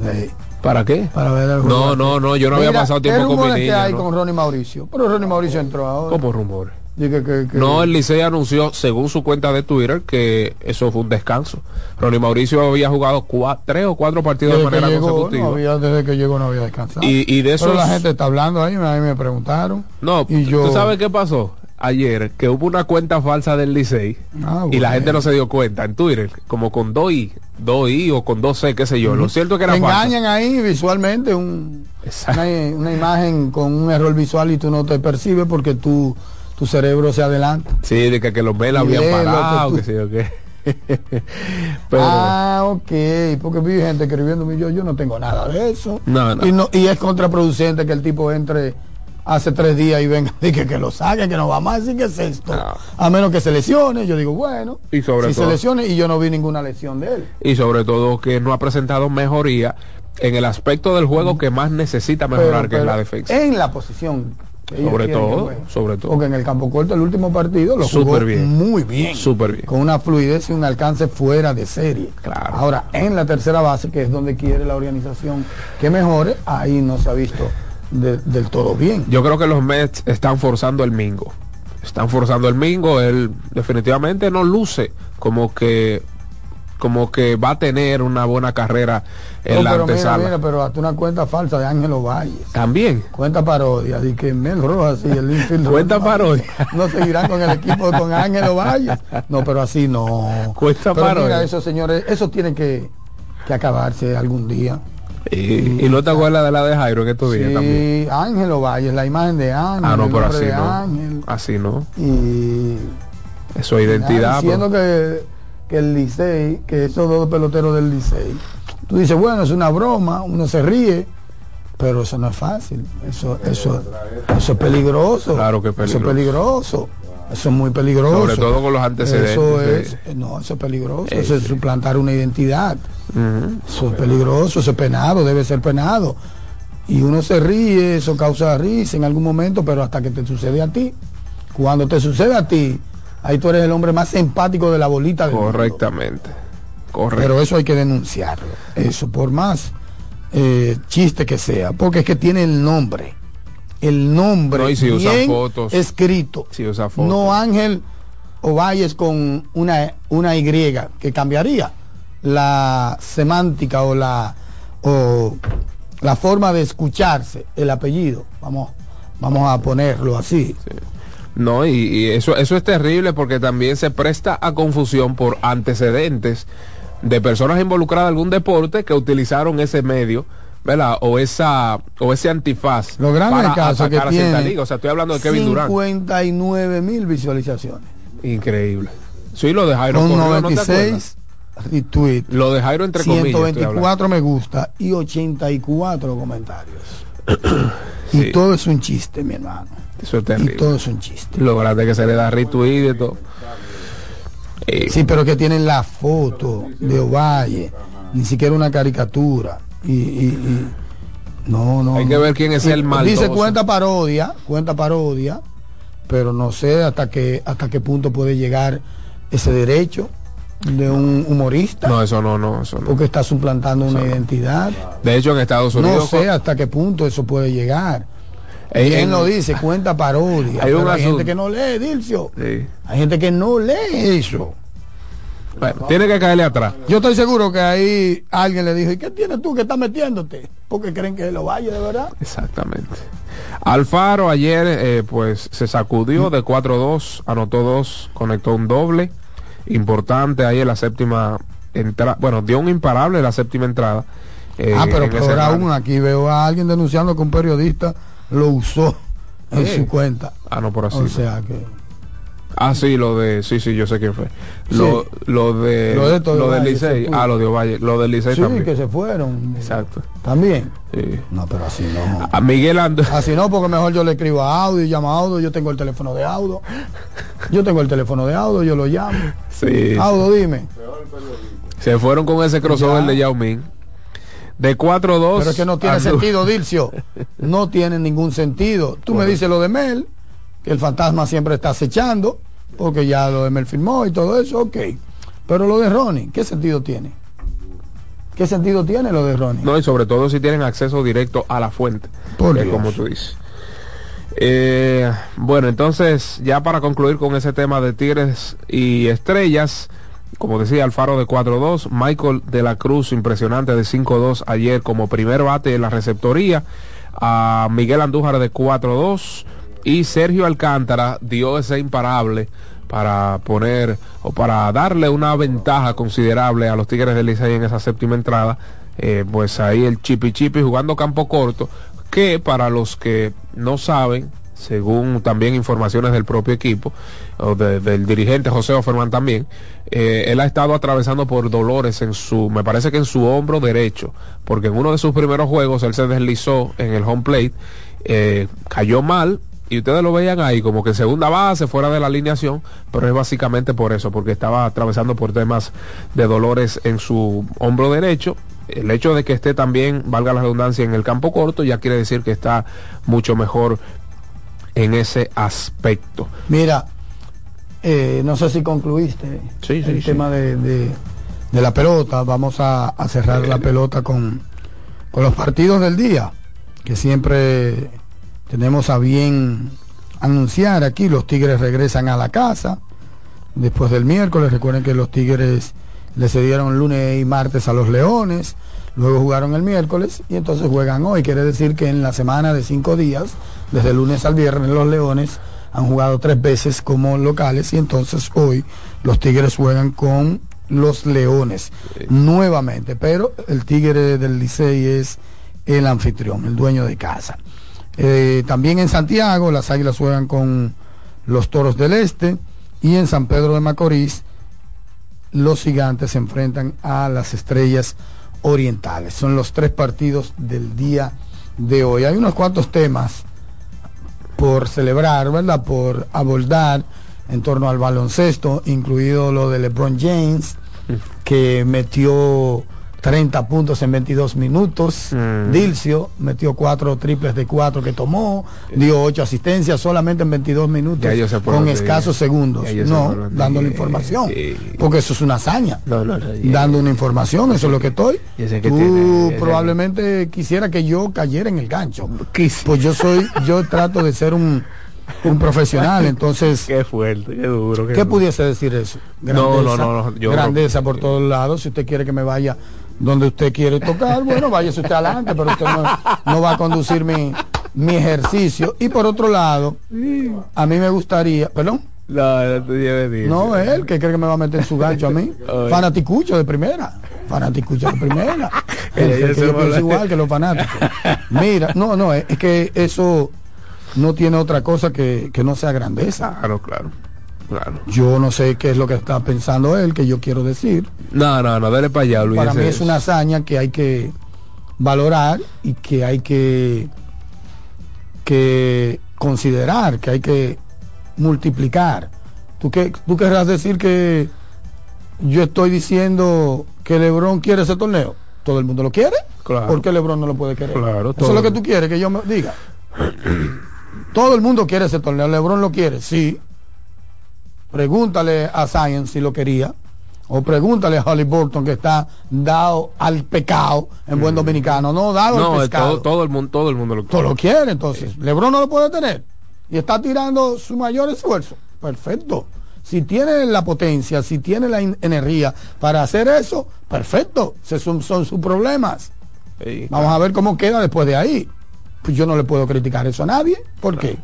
Sí, ¿Para qué? para ver el juego No, no, no, yo no había pasado ¿qué tiempo con mi niña, hay ¿no? con Ronnie Mauricio? Pero Ronnie Mauricio entró ahora. Como rumores. Dije que- que- No, el Licey anunció, según su cuenta de Twitter, que eso fue un descanso. Ronnie Mauricio había jugado cua- tres o cuatro partidos de desde manera llegó, consecutiva. no había, desde que llegó no había descansado. Y- y de Pero esos- la gente está hablando ahí, a mí me preguntaron. No, y yo, ¿tú sabes qué pasó? Ayer, que hubo una cuenta falsa del Licey Ah, y la gente no se dio cuenta en Twitter, como con 2i, 2i o con 2c, qué sé yo. Lo cierto es que era engañan ahí visualmente un, una, una imagen con un error visual y tú no te percibes porque tu, tu cerebro se adelanta. Sí, de que, que los velas habían que parado, tú- que sé yo qué. Pero, Ah, ok, porque vi gente escribiéndome yo, yo no tengo nada de eso. No, no. Y, no, y es contraproducente que el tipo entre hace tres días y venga y que, que lo saquen, que no va más, y que es esto. No. A menos que se lesione, yo digo, bueno, Y sobre si todo- se lesione y yo no vi ninguna lesión de él. y sobre todo que no ha presentado mejoría en el aspecto del juego que más necesita mejorar, Pero- que es la defensa. En la posición. Sobre todo, sobre todo. Porque en el campo corto el último partido lo jugó Súper bien. muy bien. Súper bien. Con una fluidez y un alcance fuera de serie. Claro. Ahora, en la tercera base, que es donde quiere la organización que mejore, ahí no se ha visto de- del todo bien. Yo creo que los Mets están forzando el mingo. Están forzando el mingo. Él definitivamente no luce como que como que va a tener una buena carrera en No, la pero mira, antesala. mira, pero hasta una cuenta falsa de Ángelo Valles. También. Cuenta parodia, de que Mel Rojas y el infield Cuenta parodia. No seguirán con el equipo con Ángelo Valles. No, pero así no. Cuenta pero parodia. Mira, esos señores, eso tiene que, que acabarse algún día. Y, y no te acuerdas de la de Jairo en estos días también. Sí, Ángelo Valles, la imagen de Ángel, Ah, no, pero así no. Ángel. Así no. Y Eso es identidad. diciendo pues. que, que el Licey, que esos dos peloteros del Licey, tú dices, bueno, es una broma, uno se ríe, pero eso no es fácil, eso, eso, eso es peligroso. Claro que es Eso es peligroso. peligroso. Eso es muy peligroso. Sobre todo con los antecedentes Eso de- es, no, eso es peligroso. Eh, eso es sí. suplantar una identidad. Eso es peligroso, eso es penado, debe ser penado. Y uno se ríe, eso causa risa en algún momento, pero hasta que te sucede a ti. Cuando te sucede a ti, ahí tú eres el hombre más empático de la bolita del mundo. Correctamente. Correcto. Pero eso hay que denunciarlo. Eso, por más eh, chiste que sea, porque es que tiene el nombre. El nombre No, y si usa bien fotos. escrito. Si usa fotos. No Ángel Ovalles con una, una Y que cambiaría la semántica o la o la forma de escucharse el apellido. Vamos, vamos a ponerlo así. No, y, y eso, eso es terrible porque también se presta a confusión por antecedentes de personas involucradas en algún deporte que utilizaron ese medio, ¿verdad? O esa o ese antifaz Lo grande para caso que a tiene liga. O sea, estoy hablando de Kevin Durant. 59 mil visualizaciones. Increíble. Sí, lo de Jairo Con corrió, ¿no te 96 retweets. Lo de Jairo entre comillas. estoy hablando. 124 me gusta y 84 comentarios. Sí. Y todo es un chiste, mi hermano. Eso es Y todo es un chiste. Lo grande que se le da retweet y todo. Eh, Sí, pero que tienen la foto de Ovalle, ni siquiera una caricatura. Y, y- y- no, no. Hay que ver quién es el maldoso. Dice cuenta parodia, cuenta parodia, pero no sé hasta qué hasta qué punto puede llegar ese derecho de un humorista, No, eso no, no, eso no. porque está suplantando una identidad. De hecho, en Estados No Unidos. sé hasta qué punto eso puede llegar. En- Bien en- lo dice, cuenta parodia. Hay hay gente que no lee, Dilcio. Sí. Hay gente que no lee eso. Bueno, tiene que caerle atrás. Yo estoy seguro que ahí alguien le dijo, ¿y qué tienes tú que estás metiéndote? Porque creen que lo vaya de verdad. Exactamente. Alfaro ayer eh, pues se sacudió de 4-2, anotó dos, conectó un doble. Importante ahí en la séptima entrada. Bueno, dio un imparable en la séptima entrada. eh, ah, pero peor aún, aquí veo a alguien denunciando que un periodista lo usó en Sí. su cuenta. Ah, no, por así. O sea que... Ah, sí, lo de. Sí, sí, yo sé quién fue. Sí. Lo, lo de. Lo de de lo del Valle, Licey. Ah, lo de Ovalle. Lo del Licey Sí, también. que se fueron. Exacto. También. Sí. No, pero así no. A Miguel Ando. Así no, porque mejor yo le escribo a Audio y llamo a Audio. Yo tengo el teléfono de Audio. Yo tengo el teléfono de Audio, yo lo llamo. Sí. Audio, dime. Se fueron con ese crossover Ya. de Yao Ming. De 4-2. Pero es que no tiene sentido, Dilcio. No tiene ningún sentido. Tú me dices lo de Mel, que el fantasma siempre está acechando, porque ya lo de Mel firmó y todo eso, ok. Pero lo de Ronnie, ¿qué sentido tiene? ¿Qué sentido tiene lo de Ronnie? No, y sobre todo si tienen acceso directo a la fuente. Por eh, como tú dices. Eh, bueno, entonces, ya para concluir con ese tema de Tigres y Estrellas, como decía, Alfaro de 4-2, Michael de la Cruz, impresionante de 5-2 ayer como primer bate en la receptoría, a Miguel Andújar de 4-2 y Sergio Alcántara dio ese imparable para poner o para darle una ventaja considerable a los Tigres del Licey en esa séptima entrada. Eh, pues ahí el chipi chipi jugando campo corto, que para los que no saben, según también informaciones del propio equipo, o de- del dirigente José Offerman también, eh, él ha estado atravesando por dolores en su, me parece que en su hombro derecho, porque en uno de sus primeros juegos él se deslizó en el home plate, eh, cayó mal, y ustedes lo veían ahí como que segunda base, fuera de la alineación, pero es básicamente por eso, porque estaba atravesando por temas de dolores en su hombro derecho. El hecho de que esté también, valga la redundancia, en el campo corto, ya quiere decir que está mucho mejor en ese aspecto. Mira, eh, no sé si concluiste Sí, sí, el sí. tema de, de- de la pelota. Vamos a, a cerrar la pelota con, con los partidos del día, que siempre tenemos a bien anunciar aquí. Los Tigres regresan a la casa después del miércoles. Recuerden que los Tigres le cedieron lunes y martes a los Leones. Luego jugaron el miércoles y entonces juegan hoy. Quiere decir que en la semana de cinco días, desde lunes al viernes, los Leones han jugado tres veces como locales y entonces hoy los Tigres juegan con los Leones nuevamente. Pero el Tigre del Licey es el anfitrión, el dueño de casa. Eh, también en Santiago las Águilas juegan con los Toros del Este y en San Pedro de Macorís los gigantes se enfrentan a las estrellas orientales. Son los tres partidos del día de hoy. Hay unos cuantos temas por celebrar, ¿verdad? Por abordar en torno al baloncesto, incluido lo de LeBron James, que metió 30 puntos en 22 minutos. Mm. Dilcio metió cuatro triples de cuatro que tomó, dio ocho asistencias solamente en 22 minutos con escasos segundos. No, dando la información. Porque eso es una hazaña. Dando una información, eso es lo que estoy. Que Tú tiene- ese- probablemente quisiera que yo cayera en el gancho. Pues yo soy, yo trato de ser un, un profesional, entonces Qué fuerte, qué duro. ¿Qué pudiese decir eso? No, no, no, no, yo- grandeza por todos lados. Si usted quiere que me vaya donde usted quiere tocar, bueno, váyase usted adelante, pero usted no, no va a conducir mi, mi ejercicio. Y por otro lado, a mí me gustaría, perdón, No, no te lleves de no él que cree que me va a meter en su gancho a mí. Fanaticucho de primera. Fanaticucho de primera. Que yo pienso la- igual que los fanáticos. Mira, no, no, es, es que eso no tiene otra cosa que, que no sea grandeza. Claro, claro. Claro. Yo no sé qué es lo que está pensando él, que yo quiero decir. No, no, no, dale para allá, Luis. Para mí es una hazaña que hay que valorar y que hay que, que considerar, que hay que multiplicar. ¿Tú, qué, ¿Tú querrás decir que yo estoy diciendo que Lebron quiere ese torneo? todo el mundo lo quiere. Claro. ¿Por qué LeBron no lo puede querer? Claro, Eso es lo que tú quieres que yo me diga. todo el mundo quiere ese torneo. LeBron lo quiere, sí. Pregúntale a Science si lo quería. O pregúntale a Holly Burton que está dado al pecado en buen dominicano. No dado al Mm. No, pescado. todo, todo el mundo, todo el mundo lo Todo lo quiere, entonces. LeBron no lo puede tener. Y está tirando su mayor esfuerzo. Perfecto. Si tiene la potencia, si tiene la energía para hacer eso, perfecto. Son, son sus problemas. Sí, Vamos a ver cómo queda después de ahí. Pues yo no le puedo criticar eso a nadie. ¿Por qué?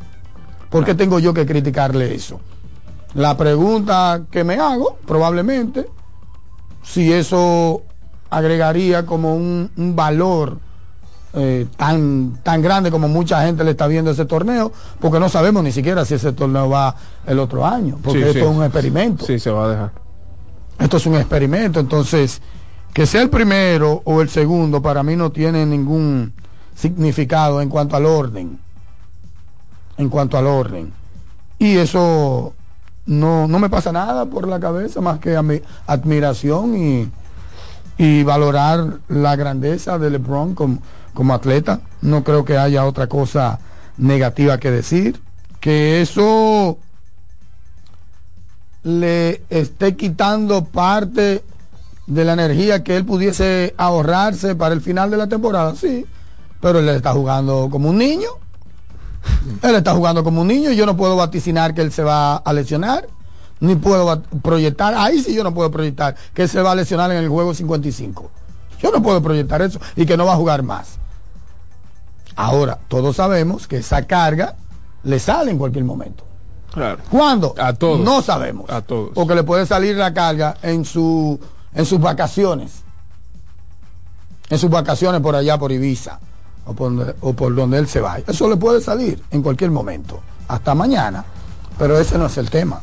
¿Por qué tengo yo que criticarle eso? La pregunta que me hago, probablemente, si eso agregaría como un, un valor eh, tan, tan grande como mucha gente le está viendo ese torneo, porque no sabemos ni siquiera si ese torneo va el otro año, porque Sí, esto sí. es un experimento. Sí, se va a dejar. Esto es un experimento, entonces que sea el primero o el segundo para mí no tiene ningún significado en cuanto al orden. En cuanto al orden. Y eso no, no me pasa nada por la cabeza más que admiración y, y valorar la grandeza de LeBron como, como atleta. No creo que haya otra cosa negativa que decir. Que eso le esté quitando parte de la energía que él pudiese ahorrarse para el final de la temporada, sí, pero él está jugando como un niño. Él está jugando como un niño y yo no puedo vaticinar que él se va a lesionar, ni puedo proyectar, ahí sí yo no puedo proyectar que él se va a lesionar en el juego 55. Yo no puedo proyectar eso y que no va a jugar más. Ahora, todos sabemos que esa carga le sale en cualquier momento. Claro. ¿Cuándo? A todos. No sabemos. A todos. Porque le puede salir la carga en su en sus vacaciones. En sus vacaciones por allá por Ibiza o por, donde- o por donde él se vaya. Eso le puede salir en cualquier momento, hasta mañana. Pero ese no es el tema.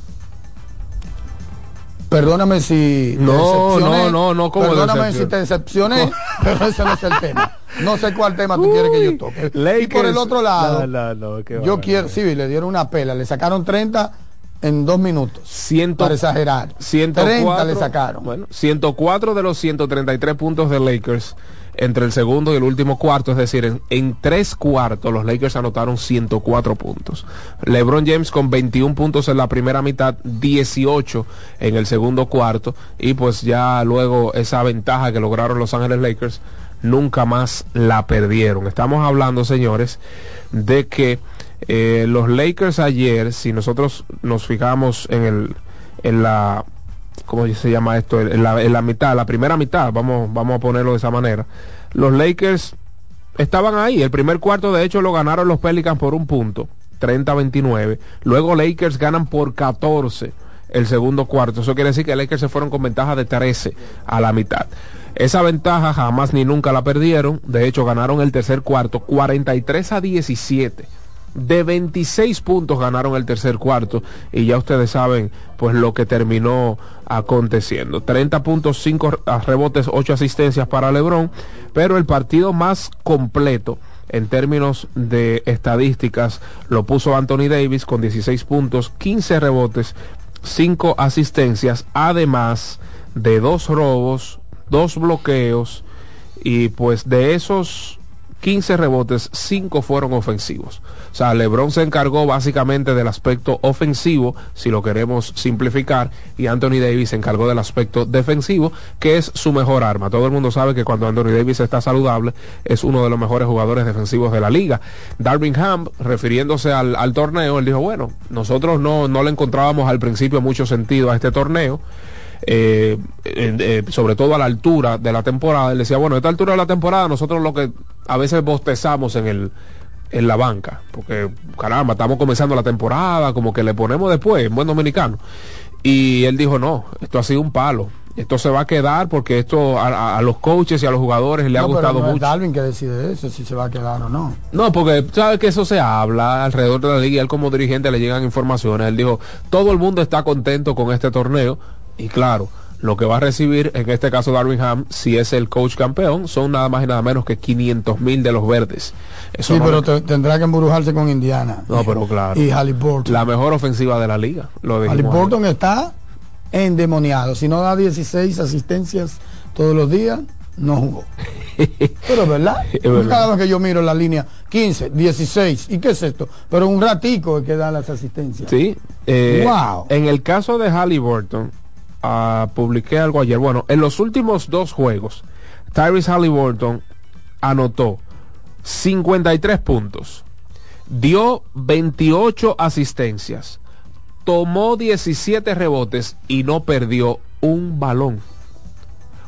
Perdóname si te No, decepcioné. no, no, no, ¿cómo Perdóname si te decepcioné, pero ese no es el tema. No sé cuál tema tú quieres que yo toque. y por el otro lado, No, no, no, qué yo quiero, sí, le dieron una pela, le sacaron 30 en dos minutos. Ciento- para exagerar. 104, 30 le sacaron. Bueno, 104 de los 133 puntos de Lakers entre el segundo y el último cuarto, es decir, en, tres cuartos los Lakers anotaron 104 puntos. LeBron James con 21 puntos en la primera mitad, 18 en el segundo cuarto y pues ya luego esa ventaja que lograron Los Ángeles Lakers nunca más la perdieron. Estamos hablando, señores, de que eh, los Lakers ayer, si nosotros nos fijamos en el en la ¿cómo se llama esto? En la, mitad, la primera mitad, vamos, vamos a ponerlo de esa manera. Los Lakers estaban ahí. El primer cuarto, de hecho, lo ganaron los Pelicans por un punto, 30-29. Luego Lakers ganan por 14 el segundo cuarto. Eso quiere decir que Lakers se fueron con ventaja de 13 a la mitad. Esa ventaja jamás ni nunca la perdieron. De hecho, ganaron el tercer cuarto 43 a 17 de 26 puntos ganaron el tercer cuarto y ya ustedes saben pues lo que terminó aconteciendo. 30.5 rebotes 8 asistencias para LeBron pero el partido más completo en términos de estadísticas lo puso Anthony Davis con 16 puntos 15 rebotes 5 asistencias además de dos robos dos bloqueos y pues de esos 15 rebotes, 5 fueron ofensivos. O sea, LeBron se encargó básicamente del aspecto ofensivo, si lo queremos simplificar, y Anthony Davis se encargó del aspecto defensivo, que es su mejor arma. Todo el mundo sabe que cuando Anthony Davis está saludable, es uno de los mejores jugadores defensivos de la liga. Darvin Ham, refiriéndose al, torneo, él dijo, bueno, nosotros no, no le encontrábamos al principio mucho sentido a este torneo. eh, eh, sobre todo a la altura de la temporada, él decía, bueno, a esta altura de la temporada nosotros lo que a veces bostezamos en el en la banca, porque caramba, estamos comenzando la temporada, como que le ponemos después, en buen dominicano. Y él dijo, no, esto ha sido un palo, esto se va a quedar porque esto a, los coaches y a los jugadores le ha pero gustado no es mucho. Darwin que decide eso, si se va a quedar o no. No, porque sabes que eso se habla alrededor de la liga y él como dirigente le llegan informaciones. Él dijo, todo el mundo está contento con este torneo y claro, lo que va a recibir en este caso Darwin Ham, si es el coach campeón, son nada más y nada menos que 500 mil de los verdes. Eso sí, no pero tendrá que embrujarse con Indiana. No, pero claro. Y Halliburton. La mejor ofensiva de la liga. Lo Halliburton está endemoniado. Si no da 16 asistencias todos los días, no jugó. Pero ¿verdad? Es verdad. Cada vez que yo miro la línea 15, 16, ¿y qué es esto? Pero un ratico es que da las asistencias. Sí. eh, Wow. En el caso de Halliburton, ah, publiqué algo ayer. Bueno, en los últimos dos juegos, Tyrese Halliburton anotó 53 puntos, dio 28 asistencias, tomó 17 rebotes y no perdió un balón.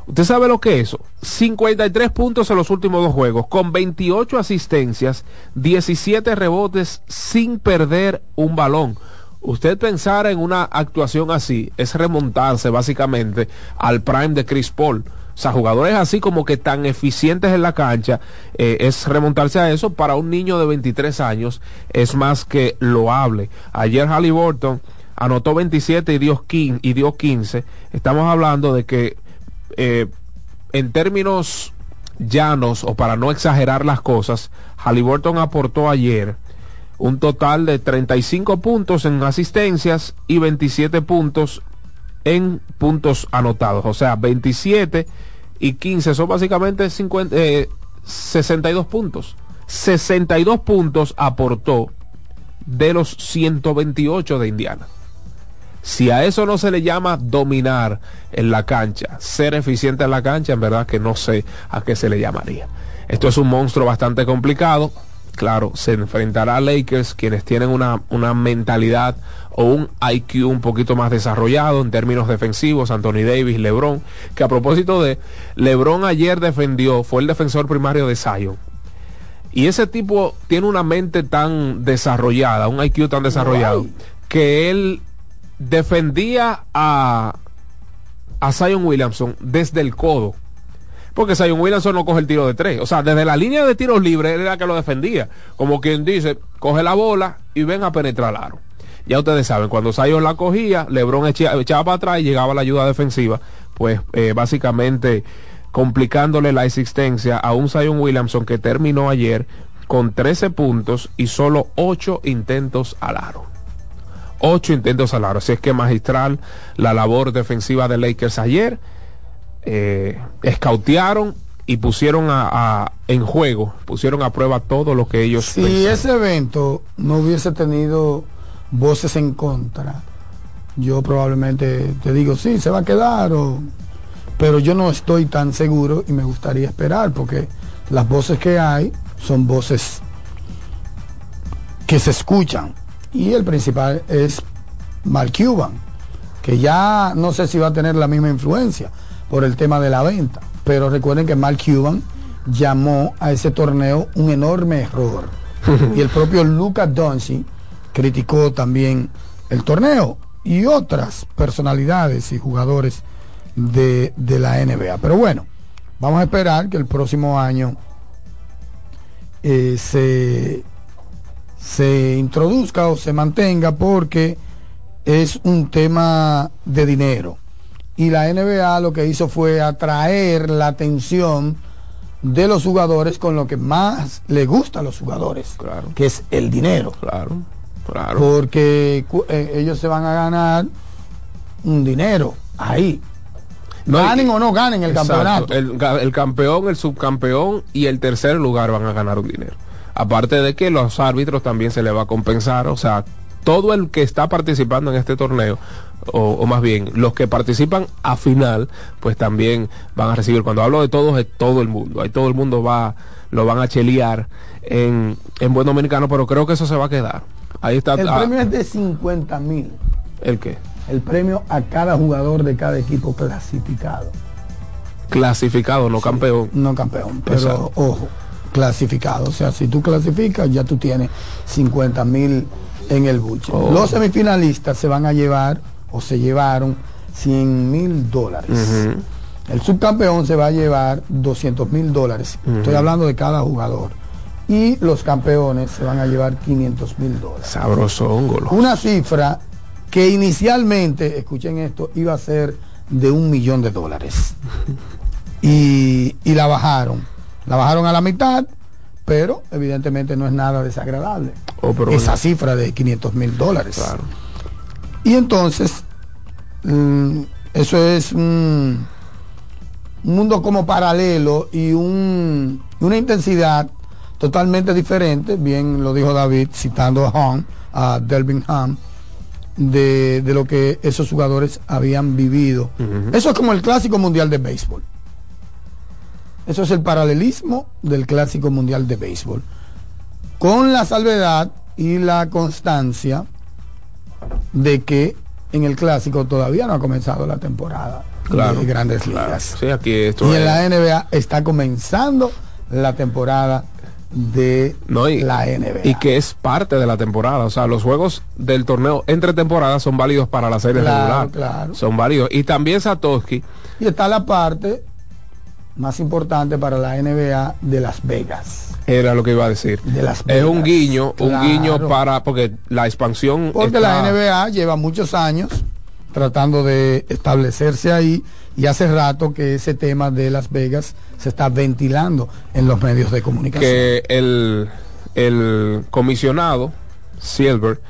¿Usted sabe lo que es eso? 53 puntos en los últimos dos juegos, con 28 asistencias, 17 rebotes sin perder un balón. Usted pensar en una actuación así es remontarse básicamente al prime de Chris Paul. O sea, jugadores así como que tan eficientes en la cancha, eh, es remontarse a eso. Para un niño de 23 años es más que loable. Ayer Halliburton anotó 27 y dio 15. Y dio 15. Estamos hablando de que eh, en términos llanos o para no exagerar las cosas, Halliburton aportó ayer un total de 35 puntos en asistencias y 27 puntos en puntos anotados. O sea, 27 y 15 son básicamente 50, eh, 62 puntos. 62 puntos aportó de los 128 de Indiana. Si a eso no se le llama dominar en la cancha, ser eficiente en la cancha, en verdad que no sé a qué se le llamaría. Esto es un monstruo bastante complicado. Claro, se enfrentará a Lakers, quienes tienen una, una mentalidad o un IQ un poquito más desarrollado en términos defensivos, Anthony Davis, LeBron, que a propósito de, LeBron ayer defendió, fue el defensor primario de Zion. Y ese tipo tiene una mente tan desarrollada, un IQ tan desarrollado, que él defendía a, a Zion Williamson desde el codo. Porque Zion Williamson no coge el tiro de tres. O sea, desde la línea de tiros libres era que lo defendía. Como quien dice, coge la bola y ven a penetrar aro. Ya ustedes saben, cuando Zion la cogía, Lebron echa- echaba para atrás y llegaba la ayuda defensiva. Pues eh, básicamente complicándole la existencia a un Zion Williamson que terminó ayer con 13 puntos y solo 8 intentos al aro. 8 intentos al aro. Así es que magistral la labor defensiva de Lakers ayer. Eh, escautearon y pusieron a, a- en juego, pusieron a prueba todo lo que ellos Si ese evento no hubiese tenido voces en contra, yo probablemente te digo, sí, se va a quedar, o... pero yo no estoy tan seguro y me gustaría esperar, porque las voces que hay son voces que se escuchan. Y el principal es Mark Cuban, que ya no sé si va a tener la misma influencia por el tema de la venta. Pero recuerden que Mark Cuban llamó a ese torneo un enorme error. y el propio Luca Doncic criticó también el torneo y otras personalidades y jugadores de, de la NBA. Pero bueno, vamos a esperar que el próximo año eh, se, se introduzca o se mantenga porque es un tema de dinero. Y la NBA lo que hizo fue atraer la atención de los jugadores con lo que más le gusta a los jugadores, que es el dinero. Claro, claro. Porque eh, ellos se van a ganar un dinero ahí. No, ganen o no ganen el Exacto. campeonato. El, el campeón, el subcampeón y el tercer lugar van a ganar un dinero. Aparte de que los árbitros también se le va a compensar, o sea, todo el que está participando en este torneo, o, o más bien, los que participan a final, pues también van a recibir. Cuando hablo de todos, es todo el mundo. Ahí todo el mundo va, lo van a chelear en, en buen dominicano, pero creo que eso se va a quedar. Ahí está. El ah, premio es de 50 mil. ¿El qué? El premio a cada jugador de cada equipo clasificado. Clasificado, no campeón. No campeón, pero Exacto. ojo, clasificado. O sea, si tú clasificas, ya tú tienes 50 mil en el buche. Oh. Los semifinalistas se van a llevar o se llevaron 100 mil dólares. El subcampeón se va a llevar 200 mil dólares. Estoy hablando de cada jugador. Y los campeones se van a llevar 500 mil dólares. Sabroso hongolo. Una cifra que inicialmente, escuchen esto, iba a ser de un millón de dólares. Y, y la bajaron. La bajaron a la mitad, pero evidentemente no es nada desagradable. Oh, pero Esa bueno. cifra de 500 mil dólares. Claro. Y entonces, eso es un, un mundo como paralelo y un, una intensidad totalmente diferente, bien lo dijo David citando a Hahn, a Delvin Ham, de, de, lo que esos jugadores habían vivido. Uh -huh. Eso es como el clásico mundial de béisbol. Eso es el paralelismo del clásico mundial de béisbol. Con la salvedad y la constancia de que en el clásico todavía no ha comenzado la temporada claro, de grandes claro. ligas. Sí, aquí esto y es... en la NBA está comenzando la temporada de no, y, la NBA. Y que es parte de la temporada. O sea, los juegos del torneo entre temporadas son válidos para la serie claro, regular. Claro. Son válidos. Y también Satoshi. Y está la parte más importante para la NBA de Las Vegas. Era lo que iba a decir. De Las Vegas. Es un guiño, claro. un guiño para, porque la expansión. Porque está... la NBA lleva muchos años tratando de establecerse ahí y hace rato que ese tema de Las Vegas se está ventilando en los medios de comunicación. Que el, el comisionado Silver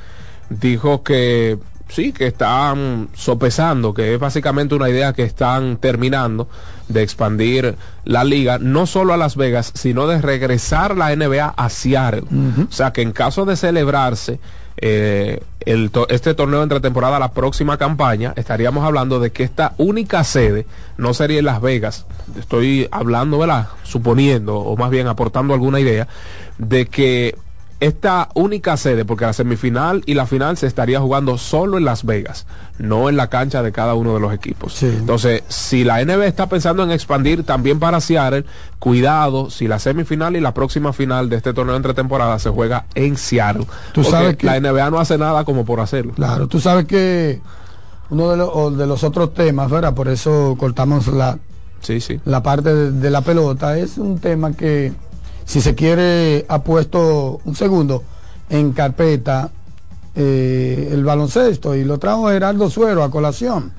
dijo que sí, que están sopesando, que es básicamente una idea que están terminando de expandir la liga, no solo a Las Vegas, sino de regresar la NBA a Seattle. Uh -huh. O sea, que en caso de celebrarse eh, el to este torneo entre temporada, la próxima campaña, estaríamos hablando de que esta única sede no sería en Las Vegas. Estoy hablando, ¿verdad? Suponiendo, o más bien aportando alguna idea, de que esta única sede, porque la semifinal y la final se estaría jugando solo en Las Vegas, no en la cancha de cada uno de los equipos. Sí. Entonces, si la NBA está pensando en expandir también para Seattle, cuidado si la semifinal y la próxima final de este torneo entre temporadas se juega en Seattle. Tú sabes que la NBA no hace nada como por hacerlo. Claro, tú sabes que uno de, los, de los otros temas, ¿verdad? Por eso cortamos la, sí, sí. la parte de, de la pelota, es un tema que si se quiere, ha puesto un segundo en carpeta eh, el baloncesto y lo trajo Gerardo Suero a colación,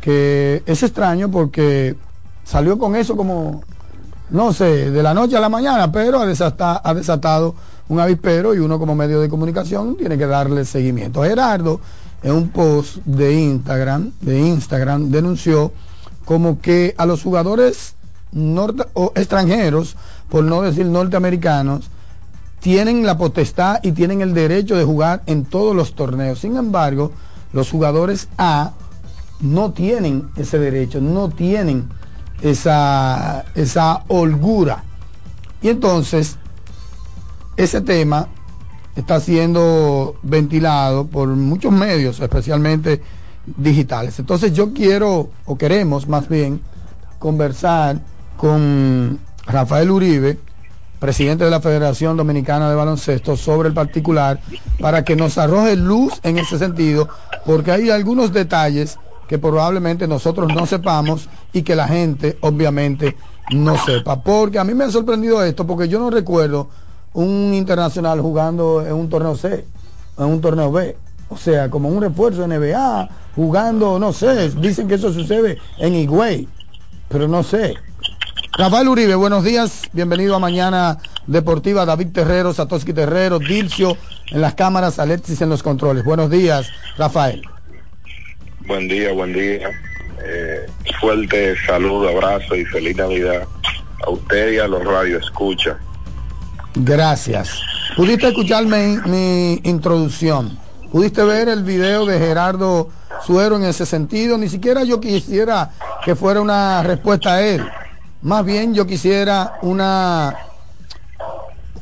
que es extraño porque salió con eso como, no sé, de la noche a la mañana, pero ha desatado, un avispero y uno como medio de comunicación tiene que darle seguimiento. Gerardo en un post de Instagram, de Instagram denunció como que a los jugadores norte o extranjeros, por no decir norteamericanos, tienen la potestad y tienen el derecho de jugar en todos los torneos. Sin embargo, los jugadores A no tienen ese derecho, no tienen esa, esa holgura. Y entonces, ese tema está siendo ventilado por muchos medios, especialmente digitales. Entonces yo quiero, o queremos más bien, conversar con Rafael Uribe, presidente de la Federación Dominicana de Baloncesto, sobre el particular, para que nos arroje luz en ese sentido, porque hay algunos detalles que probablemente nosotros no sepamos y que la gente obviamente no sepa. Porque a mí me ha sorprendido esto, porque yo no recuerdo un internacional jugando en un torneo C, en un torneo B. O sea, como un refuerzo de NBA, jugando, no sé, dicen que eso sucede en Higüey, pero no sé. Rafael Uribe, buenos días, bienvenido a Mañana Deportiva, David Terrero, Satoshi Terrero, Dilcio en las cámaras, Alexis en los controles. Buenos días, Rafael. Buen día, buen día. Eh, fuerte saludo, abrazo y feliz Navidad a usted y a los radio escucha. Gracias. ¿Pudiste escuchar mi, mi introducción? ¿Pudiste ver el video de Gerardo Suero en ese sentido? Ni siquiera yo quisiera que fuera una respuesta a él. Más bien yo quisiera una,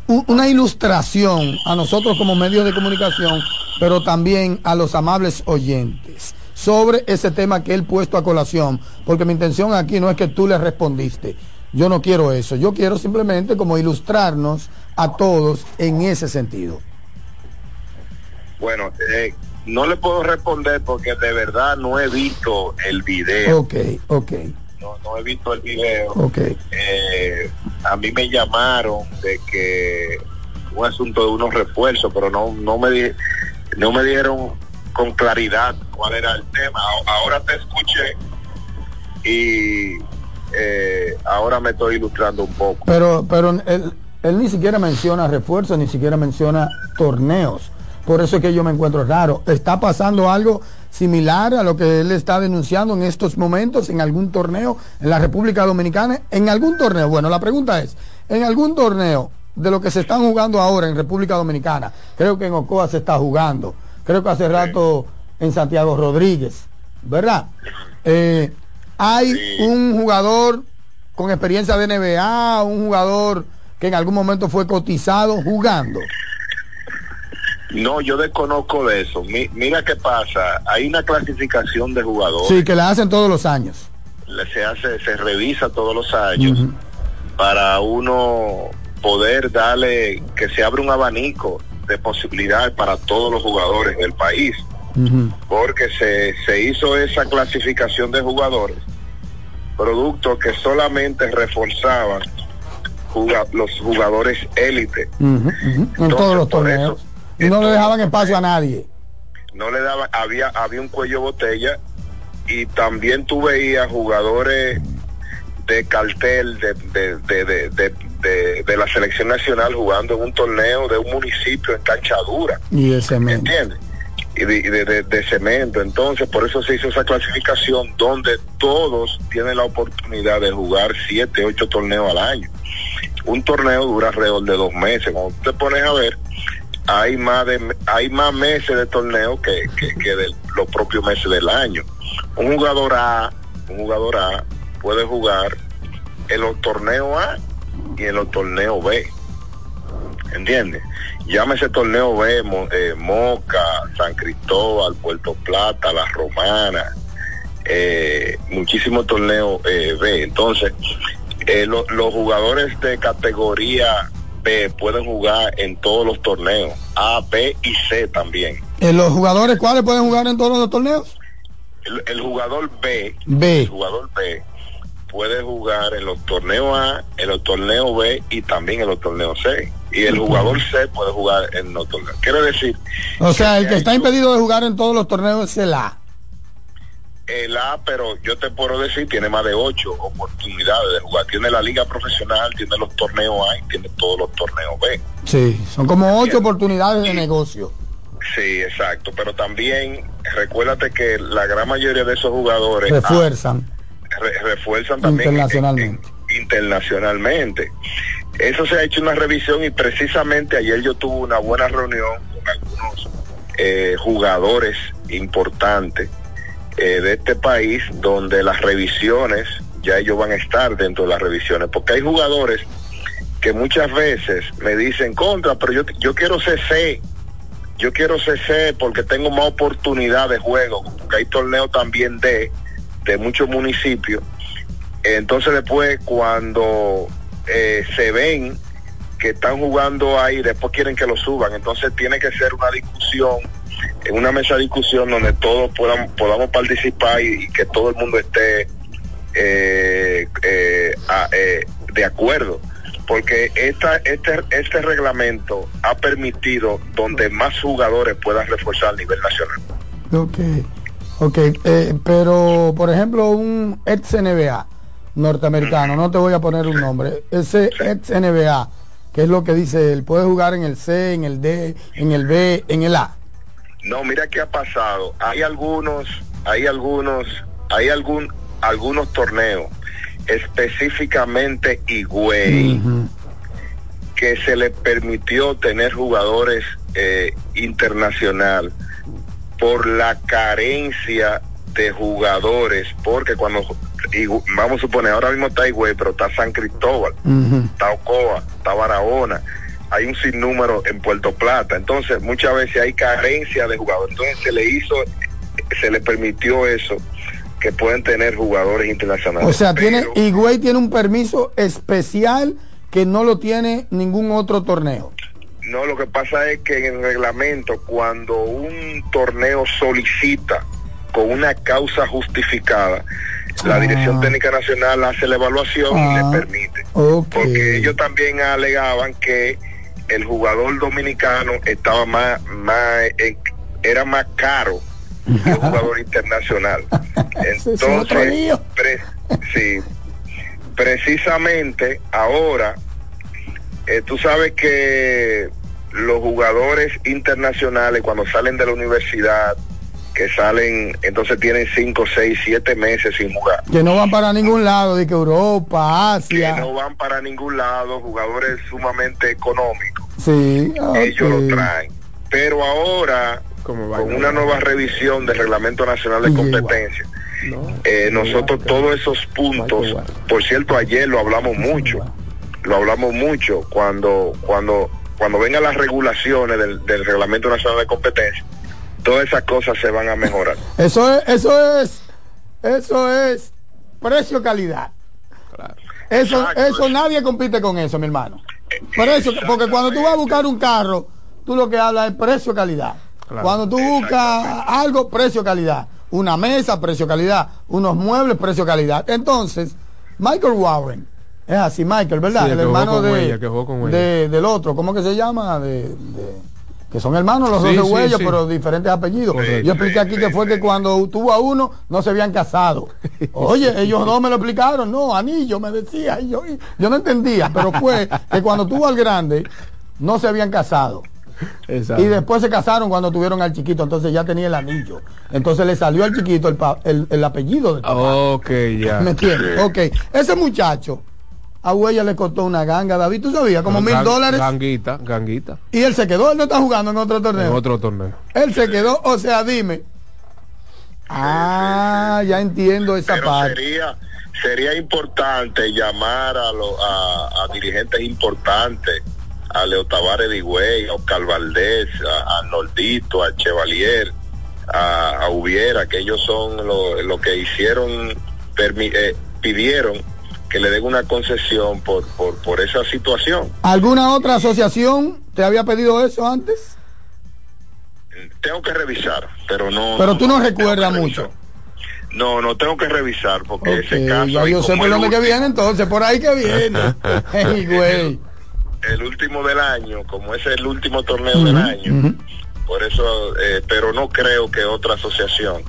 una ilustración a nosotros como medios de comunicación, pero también a los amables oyentes sobre ese tema que él puesto a colación, porque mi intención aquí no es que tú le respondiste. Yo no quiero eso. Yo quiero simplemente como ilustrarnos a todos en ese sentido. Bueno, eh, no le puedo responder porque de verdad no he visto el video. Ok, ok. No, no he visto el video. Ok. Eh, a mí me llamaron de que un asunto de unos refuerzos, pero no, no me di, no me dieron con claridad cuál era el tema. Ahora te escuché y eh, ahora me estoy ilustrando un poco. Pero, pero él, él ni siquiera menciona refuerzos, ni siquiera menciona torneos. Por eso es que yo me encuentro raro. ¿Está pasando algo similar a lo que él está denunciando en estos momentos en algún torneo en la República Dominicana? En algún torneo. Bueno, la pregunta es, en algún torneo de lo que se están jugando ahora en República Dominicana, creo que en Ocoa se está jugando, creo que hace rato en Santiago Rodríguez, ¿verdad? Eh, hay un jugador con experiencia de NBA, un jugador que en algún momento fue cotizado jugando. No, yo desconozco de eso. Mi- mira qué pasa. Hay una clasificación de jugadores. Sí, que la hacen todos los años. Se hace, se revisa todos los años para uno poder darle que se abra un abanico de posibilidades para todos los jugadores del país. Porque se, se hizo esa clasificación de jugadores, producto que solamente reforzaban juga- los jugadores élite. Ujú, ujú, En todos los torneos. Y no le dejaban espacio a nadie. no le daba, había, había un cuello botella y también tú veías jugadores de cartel de, de, de, de, de- la selección nacional jugando en un torneo de un municipio en cancha dura, Y de cemento. ¿entiendes? Y de, y de- de- de cemento. Entonces, por eso se hizo esa clasificación donde todos tienen la oportunidad de jugar siete, ocho torneos al año. Un torneo dura alrededor de dos meses. Cuando te pones a ver, hay más de hay más meses de torneo que, que, que de los propios meses del año. Un jugador A, un jugador A puede jugar en los torneos A y en los torneos B. ¿Entiendes? Llámese torneo B, eh, Moca, San Cristóbal, Puerto Plata, La Romana, eh, muchísimos torneos eh, B. Entonces, eh, lo- los jugadores de categoría B pueden jugar en todos los torneos, A, B y C también. Eh, ¿Los jugadores cuáles pueden jugar en todos los torneos? El, el jugador B, B. el jugador B puede jugar en los torneos A, en los torneos B y también en los torneos C. Y el jugador C puede jugar en los torneos. Quiere decir, O sea, el que está impedido de jugar en todos los torneos es el A. el A, pero yo te puedo decir, tiene más de ocho oportunidades de jugar. Tiene la liga profesional, tiene los torneos A y tiene todos los torneos B. Sí, son como ocho oportunidades de negocio. Sí, exacto. Pero también recuérdate que la gran mayoría de esos jugadores Refuerzan ah, re- refuerzan también internacionalmente. internacionalmente. Eso se ha hecho una revisión y precisamente ayer yo tuve una buena reunión con algunos eh, jugadores importantes eh, de este país donde las revisiones, ya ellos van a estar dentro de las revisiones, porque hay jugadores que muchas veces me dicen contra, pero yo, yo quiero CC, yo quiero CC porque tengo más oportunidad de juego, porque hay torneos también de, de muchos municipios. Entonces después cuando eh, se ven que están jugando ahí, después quieren que lo suban. Entonces tiene que ser una discusión, en una mesa de discusión donde todos puedan, podamos participar y, y que todo el mundo esté eh, eh, a- eh, de acuerdo. Porque esta, este, este reglamento ha permitido donde más jugadores puedan reforzar a nivel nacional. Ok, ok, pero por ejemplo un ex NBA norteamericano, no te voy a poner un nombre, ese ex NBA, ¿qué es lo que dice él? ¿Puede jugar en el C, en el D, en el B, en el A? No, mira qué ha pasado. Hay algunos, hay algunos, hay algún, algunos torneos, específicamente Higüey, que se le permitió tener jugadores eh, internacional por la carencia de jugadores, porque cuando vamos a suponer ahora mismo está Higüey, pero está San Cristóbal, está Ocoa, está Barahona, hay un sinnúmero en Puerto Plata, entonces muchas veces hay carencia de jugadores, entonces se le hizo, se le permitió eso, que pueden tener jugadores internacionales. O sea, tiene, Pero Higüey tiene un permiso especial que no lo tiene ningún otro torneo. no, lo que pasa es que en el reglamento, cuando un torneo solicita con una causa justificada, la Dirección Técnica Nacional hace la evaluación y le permite. Porque ellos también alegaban que el jugador dominicano estaba más, más eh, era más caro que un jugador internacional. Entonces, pre- sí, precisamente ahora, eh, tú sabes que los jugadores internacionales cuando salen de la universidad, que salen, entonces tienen 5, 6, 7 meses sin jugar. Que no van para ningún lado, de que Europa, Asia. Que no van para ningún lado, jugadores sumamente económicos. Sí, Ellos lo traen. Pero ahora, con una nueva revisión del Reglamento Nacional de Competencia, eh, nosotros todos esos puntos, por cierto, ayer lo hablamos mucho, lo hablamos mucho cuando, cuando, cuando vengan las regulaciones del, del Reglamento Nacional de Competencia, todas esas cosas se van a mejorar. Eso es, eso es, eso es precio calidad. Eso, eso nadie compite con eso, mi hermano. Precio, porque cuando tú vas a buscar un carro, tú lo que hablas es precio calidad. Cuando tú buscas algo, precio calidad. Una mesa, precio calidad. Unos muebles, precio calidad. Entonces, Michael Warren, es así, Michael, ¿verdad? el, hermano de, del otro, ¿cómo que se llama? de que son hermanos los dos de huellos, pero diferentes apellidos. yo expliqué aquí que fue que cuando tuvo a uno no se habían casado. Oye, ellos no me lo explicaron, no, anillo me decía, y yo, yo no entendía, pero fue que cuando tuvo al grande no se habían casado. Y después se casaron cuando tuvieron al chiquito, entonces ya tenía el anillo. Entonces le salió al chiquito el, el, apellido del papá. Ok, ya. ¿Me entiendes? Ok. Ese muchacho a Huella le costó una ganga, David, ¿tú sabías? Como mil dólares. Ganguita, ganguita. Y él se quedó, él no está jugando en otro torneo. En otro torneo. Él se quedó, o sea, dime. Ah, ya entiendo esa parte. Sería, sería importante llamar a, a, dirigentes importantes, a Leo Tavares de Higüey, a Oscar Valdés, a, a Nordito, a Chevalier, a, a Hubiera, que ellos son los lo que hicieron, eh, pidieron que le den una concesión por, por, por esa situación. ¿Alguna otra asociación te había pedido eso antes? Tengo que revisar, pero no. Pero tú no, recuerdas mucho. No, no tengo que revisar porque ese caso. Ya yo sé por dónde que viene entonces, por ahí que viene. el, el, último del año, como es el último torneo del año, por eso, eh, pero no creo que otra asociación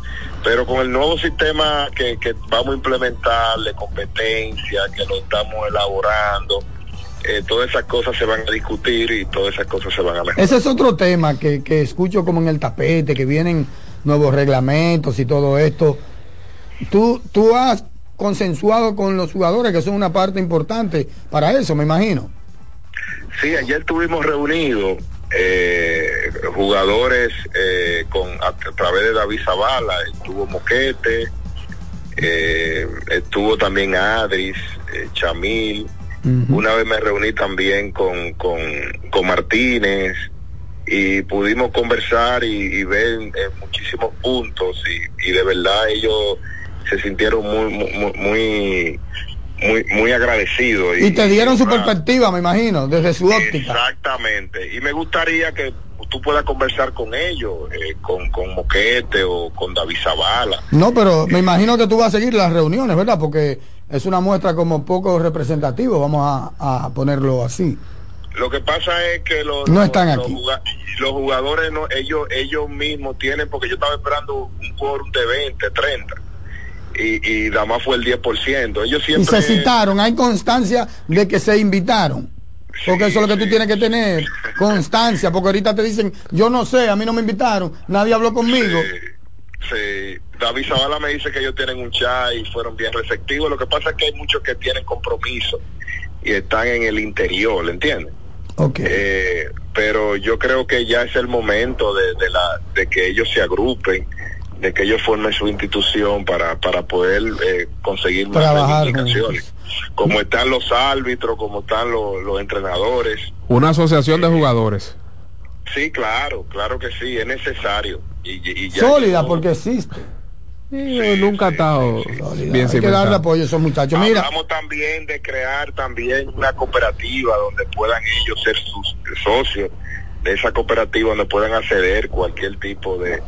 pero con el nuevo sistema que, vamos a implementar de competencia, que lo estamos elaborando, eh, todas esas cosas se van a discutir y todas esas cosas se van a mejorar. Ese es otro tema que, que escucho como en el tapete, que vienen nuevos reglamentos y todo esto. Tú, tú has consensuado con los jugadores, que son una parte importante para eso, me imagino. Sí, ayer estuvimos reunidos eh, jugadores eh, con a, través de David Zavala, estuvo Moquete, eh, estuvo también Adris, eh, Chamil, una vez me reuní también con, con, con Martínez y pudimos conversar y, ver muchísimos puntos y, y, de verdad ellos se sintieron muy, muy, muy muy, muy agradecido. Y, te dieron su perspectiva, me imagino, desde su óptica. Exactamente. Y me gustaría que tú puedas conversar con ellos, eh, con, con Moquete o con David Zavala. No, pero me imagino que tú vas a seguir las reuniones, ¿verdad? Porque es una muestra como poco representativo, vamos a, ponerlo así. Lo que pasa es que los, no están aquí. los jugadores, no, ellos, ellos mismos tienen, porque yo estaba esperando un quórum de 20, 30 y, y nada más fue el 10%. Ellos siempre... Y se citaron, hay constancia de que se invitaron. Porque eso es lo que tú tienes que tener, constancia, porque ahorita te dicen, yo no sé, a mí no me invitaron, nadie habló conmigo. Sí, David Zavala me dice que ellos tienen un chat y fueron bien receptivos. Lo que pasa es que hay muchos que tienen compromiso y están en el interior, ¿entiendes? Okay. Eh, pero yo creo que ya es el momento de, de, la, de que ellos se agrupen de que ellos formen su institución para, para poder eh, conseguir más reivindicaciones. Como están los árbitros, como están los, entrenadores. Una asociación de jugadores. Sí, claro, claro que sí, es necesario. Y, Sólida porque existe. nunca ha estado bien Hay que darle apoyo a esos muchachos. Mira. Hablamos también de crear también una cooperativa donde puedan ellos ser sus socios de esa cooperativa donde puedan acceder cualquier tipo de,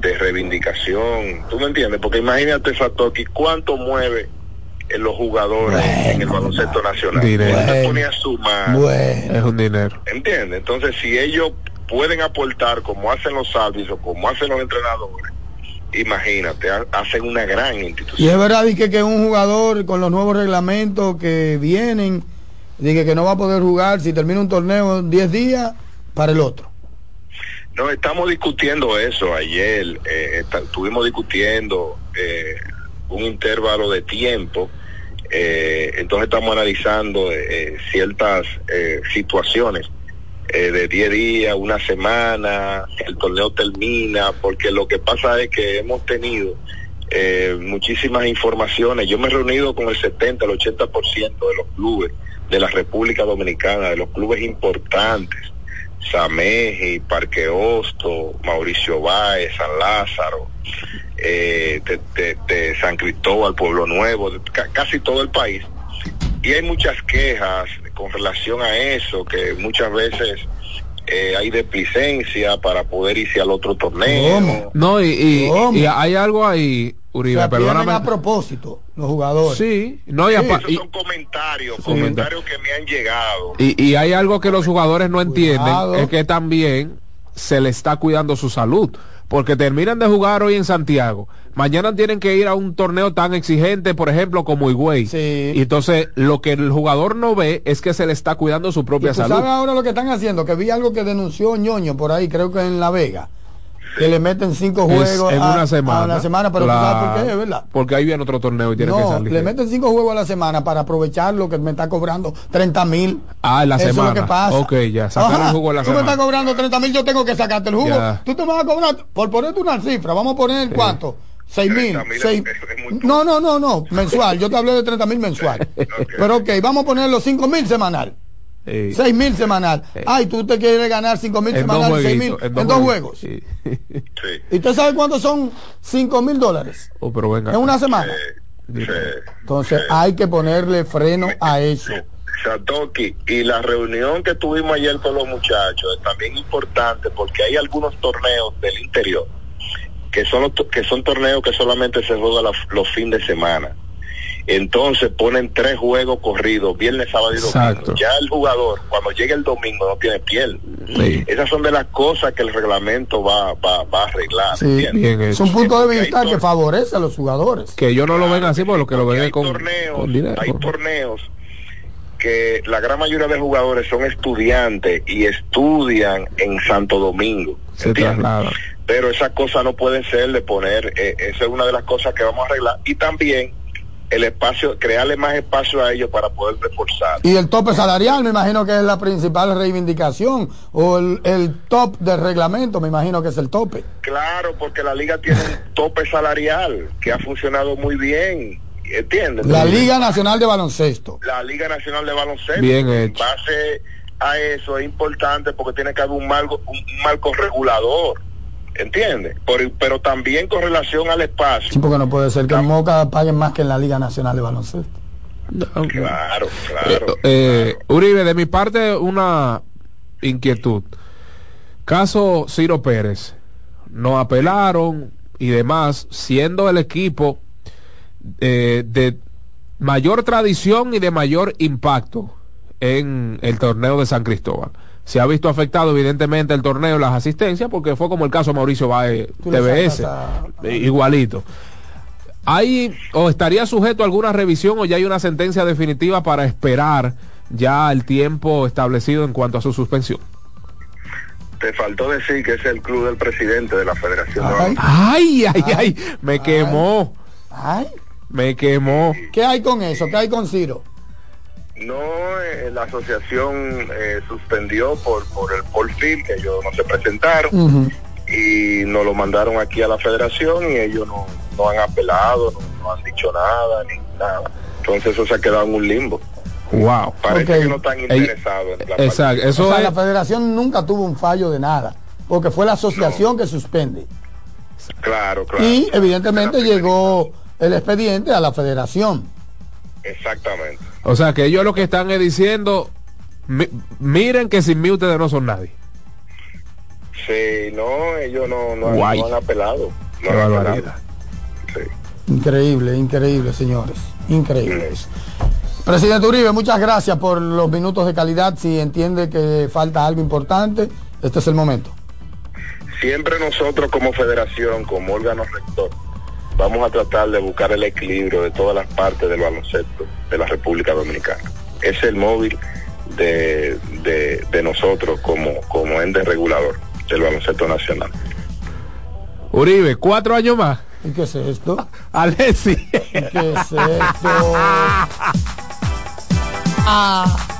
de reivindicación. ¿Tú me entiendes? Porque imagínate, Satoki, cuánto mueve en los jugadores en el baloncesto nacional. Dinero. Es un dinero. ¿Entiendes? Entonces, si ellos pueden aportar como hacen los árbitros, como hacen los entrenadores, imagínate, hacen una gran institución. Y es verdad que, que un jugador con los nuevos reglamentos que vienen, dije que no va a poder jugar si termina un torneo en 10 días para el otro. No, estamos discutiendo eso ayer. Eh, estuvimos discutiendo eh, un intervalo de tiempo. eh, entonces estamos analizando eh, ciertas situaciones de 10 días, una semana, el torneo termina, porque lo que pasa es que hemos tenido muchísimas informaciones. Yo me he reunido con el 70, el 80% de los clubes de la República Dominicana, de los clubes importantes. Sameji, Parque Hosto, Mauricio Báez, San Lázaro, eh, de, San Cristóbal, Pueblo Nuevo, de ca- casi todo el país. Y hay muchas quejas con relación a eso, que muchas veces eh, hay desplicencia para poder irse al otro torneo. No, y, y- ¿Cómo? y hay algo ahí, Uribe, Se atienden perdóname. a propósito los jugadores. Sí, no, y, apa- Esos y- son comentarios, Sí. comentarios que me han llegado. y- y hay algo que los jugadores no entienden, Cuidado. es que también se le está cuidando su salud, porque terminan de jugar hoy en Santiago, mañana tienen que ir a un torneo tan exigente, por ejemplo, como Higüey, Sí. y entonces lo que el jugador no ve es que se le está cuidando su Y propia tú salud. sabes ahora lo que están haciendo, que vi algo que denunció ñoño por ahí, creo que en La Vega, que le meten cinco juegos en a, una semana. a la semana, pero tú sabes por qué, ¿verdad? Porque ahí viene otro torneo y tiene que No, salir. le meten cinco juegos a la semana para aprovechar lo que me está cobrando 30 mil. Ah, en la Eso semana. es lo que pasa. Ok, ya, sacar Ajá, el jugo en la Tú me semana. estás cobrando 30 mil, yo tengo que sacarte el jugo. Ya. Tú te vas a cobrar, por ponerte una cifra, vamos a poner cuánto. 6 mil. 30.000 es- seis- es- es muy No, no, no, no, mensual. Yo te hablé de 30 mil mensual. Pero ok, vamos a poner los 5 mil semanal. Sí. 6 mil semanal. Ay, tú te quieres ganar 5 mil semanal, 6 mil en dos juegos. Sí. Sí. ¿Y usted sabe cuántos son 5 mil dólares? Oh, pero venga. En una semana. Sí. Entonces hay que ponerle freno a eso. Satoki, y la reunión que tuvimos ayer con los muchachos es también importante porque hay algunos torneos del interior que son, que son torneos que solamente se juegan los, fines de semana. Entonces ponen tres juegos corridos, viernes, sábado y domingo. Exacto. Ya el jugador, cuando llegue el domingo, no tiene piel. Sí. Esas son de las cosas que el reglamento va, va, va a arreglar. Sí, ¿entiendes? Bien es hecho. un punto de vista que favorece a los jugadores. Que ellos no lo ven así, porque lo que lo Porque ven hay es con, torneos, con dinero. hay torneos que la gran mayoría de jugadores son estudiantes y estudian en Santo Domingo. Se ¿entiendes? trasladan. Pero esas cosas no pueden ser de poner, eh, esa es una de las cosas que vamos a arreglar. Y también el espacio, crearle más espacio a ellos para poder reforzar. Y el tope salarial, me imagino que es la principal reivindicación. O el, el top del reglamento, me imagino que es el tope. Claro, porque la liga tiene un tope salarial que ha funcionado muy bien. ¿Entiendes? La Liga Nacional de Baloncesto. la Liga Nacional de Baloncesto. Bien En hecho. base a eso es importante porque tiene que haber un marco, un marco regulador, ¿entiendes? Por- pero también con relación al espacio. Sí, porque no puede ser que en Moca paguen más que en la Liga Nacional de Baloncesto. Claro, Eh, claro. eh, Uribe, de mi parte, una inquietud. Caso Ciro Pérez. No apelaron y demás, siendo el equipo eh, de mayor tradición y de mayor impacto en el torneo de San Cristóbal. Se ha visto afectado evidentemente el torneo, las asistencias, porque fue como el caso Mauricio Baez TBS, a- igualito. ¿Hay o estaría sujeto a alguna revisión o ya hay una sentencia definitiva para esperar ya el tiempo establecido en cuanto a su suspensión? Te faltó decir que es el club del presidente de la Federación de Ay. Baloncesto. Ay, ay, ay, me quemó, Ay, me quemó. ¿qué hay con eso? ¿Qué hay con Ciro? No, eh, la asociación eh, suspendió por, por el porfil, que ellos no se presentaron. Y nos lo mandaron aquí a la federación y ellos no, no han apelado, no, no han dicho nada, ni nada. Entonces eso se ha quedado en un limbo. Wow. Parece que no están interesados en Exacto, O eso sea, es. la federación nunca tuvo un fallo de nada, porque fue la asociación que suspende. Claro, claro. Y evidentemente llegó el expediente a la federación. Exactamente. O sea, que ellos lo que están es diciendo, mi- miren que sin mí ustedes no son nadie. Sí, no, ellos no, no, han- no han apelado. No Qué han apelado. Sí. Increíble, increíble, señores. Increíbles. Presidente Uribe, muchas gracias por los minutos de calidad. Si entiende que falta algo importante, este es el momento. Siempre nosotros como federación, como órgano rector, vamos a tratar de buscar el equilibrio de todas las partes del baloncesto de la República Dominicana. Es el móvil de, de, de nosotros como, como ente regulador del baloncesto nacional. Uribe, cuatro años más. ¿Y qué es esto? Alessi. ¿Qué es esto? Ah.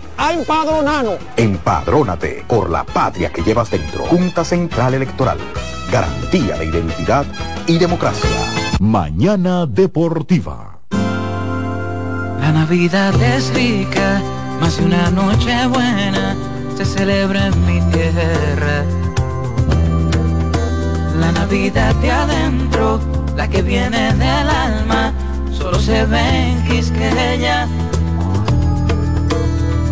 a empadronarnos. Empadrónate por la patria que llevas dentro. Junta Central Electoral. Garantía de identidad y democracia. Mañana Deportiva. La Navidad es rica, más de una noche buena se celebra en mi tierra. La Navidad de adentro, la que viene del alma, solo se ve en Quisqueya.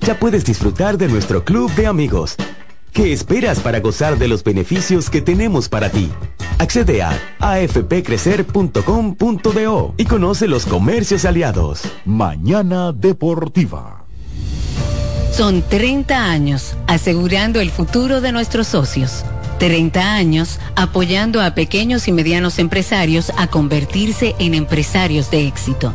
ya puedes disfrutar de nuestro club de amigos. ¿Qué esperas para gozar de los beneficios que tenemos para ti? Accede a afpcrecer.com.do y conoce los comercios aliados. Mañana Deportiva. Son 30 años asegurando el futuro de nuestros socios. 30 años apoyando a pequeños y medianos empresarios a convertirse en empresarios de éxito.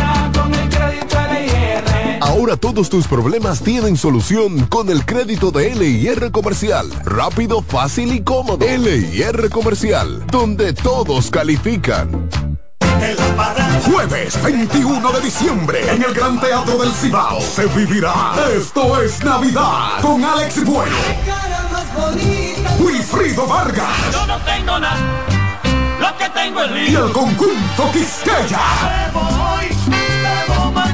Ahora todos tus problemas tienen solución con el crédito de LIR Comercial. Rápido, fácil y cómodo. LIR Comercial, donde todos califican. Jueves 21 de diciembre en el Gran Teatro del Cibao se vivirá Esto es Navidad con Alex Bueno, Wilfrido Vargas Yo no tengo nada, lo que tengo es y el conjunto Quisqueya.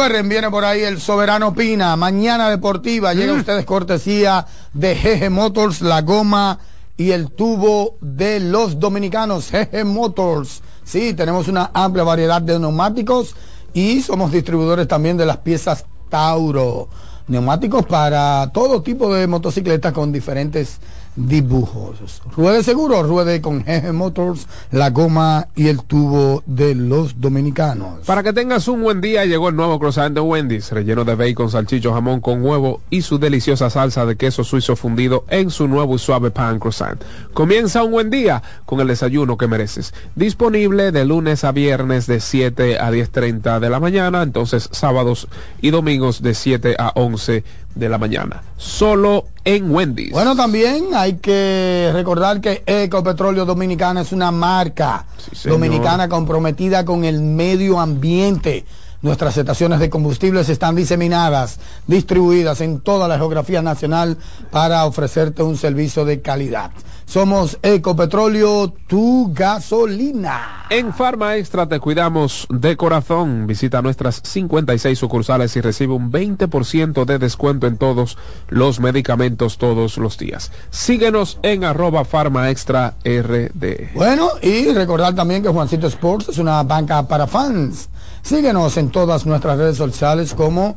Recuerden, viene por ahí el Soberano Pina, mañana deportiva, llega a ustedes cortesía de GG Motors, la goma y el tubo de los dominicanos, GG Motors. Sí, tenemos una amplia variedad de neumáticos y somos distribuidores también de las piezas Tauro. Neumáticos para todo tipo de motocicletas con diferentes dibujos. Ruede seguro, ruede con GG Motors, la goma y el tubo de los dominicanos. Para que tengas un buen día, llegó el nuevo croissant de Wendy's, relleno de bacon, salchicho, jamón con huevo y su deliciosa salsa de queso suizo fundido en su nuevo y suave pan croissant. Comienza un buen día con el desayuno que mereces. Disponible de lunes a viernes de 7 a 10.30 de la mañana, entonces sábados y domingos de 7 a 11 de la mañana. Solo en Wendy's. Bueno, también hay que recordar que Ecopetróleo Dominicana es una marca dominicana comprometida con el medio ambiente. Nuestras estaciones de combustibles están diseminadas, distribuidas en toda la geografía nacional para ofrecerte un servicio de calidad. Somos Ecopetróleo, tu gasolina. En Farma Extra te cuidamos de corazón. Visita nuestras 56 sucursales y recibe un 20% de descuento en todos los medicamentos todos los días. Síguenos en arroba Farma Extra RD. Bueno, y recordar también que Juancito Sports es una banca para fans. Síguenos en todas nuestras redes sociales como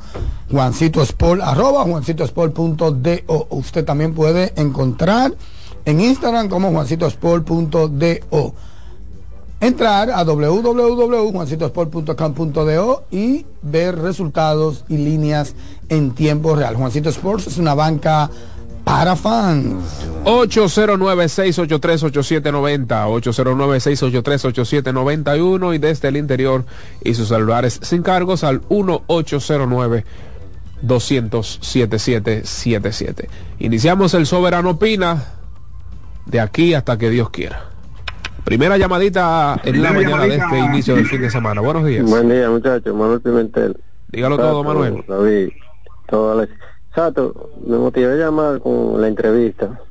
Juancito Sport, arroba juancitosport.do. Usted también puede encontrar en Instagram como juancitosport.do. Entrar a www.juancitosport.com.do y ver resultados y líneas en tiempo real. Juancito Sports es una banca para fans. 809-683-8790, 809-683-8791 y desde el interior y sus celulares sin cargos al 1809 200 Iniciamos el Soberano Pina de aquí hasta que Dios quiera. Primera llamadita en la mañana de este inicio del fin de semana. Buenos días. Buen día, muchachos. Manuel Pimentel. Dígalo todo, Manuel. David, todo Alex. Sato, me motivé a llamar con la entrevista,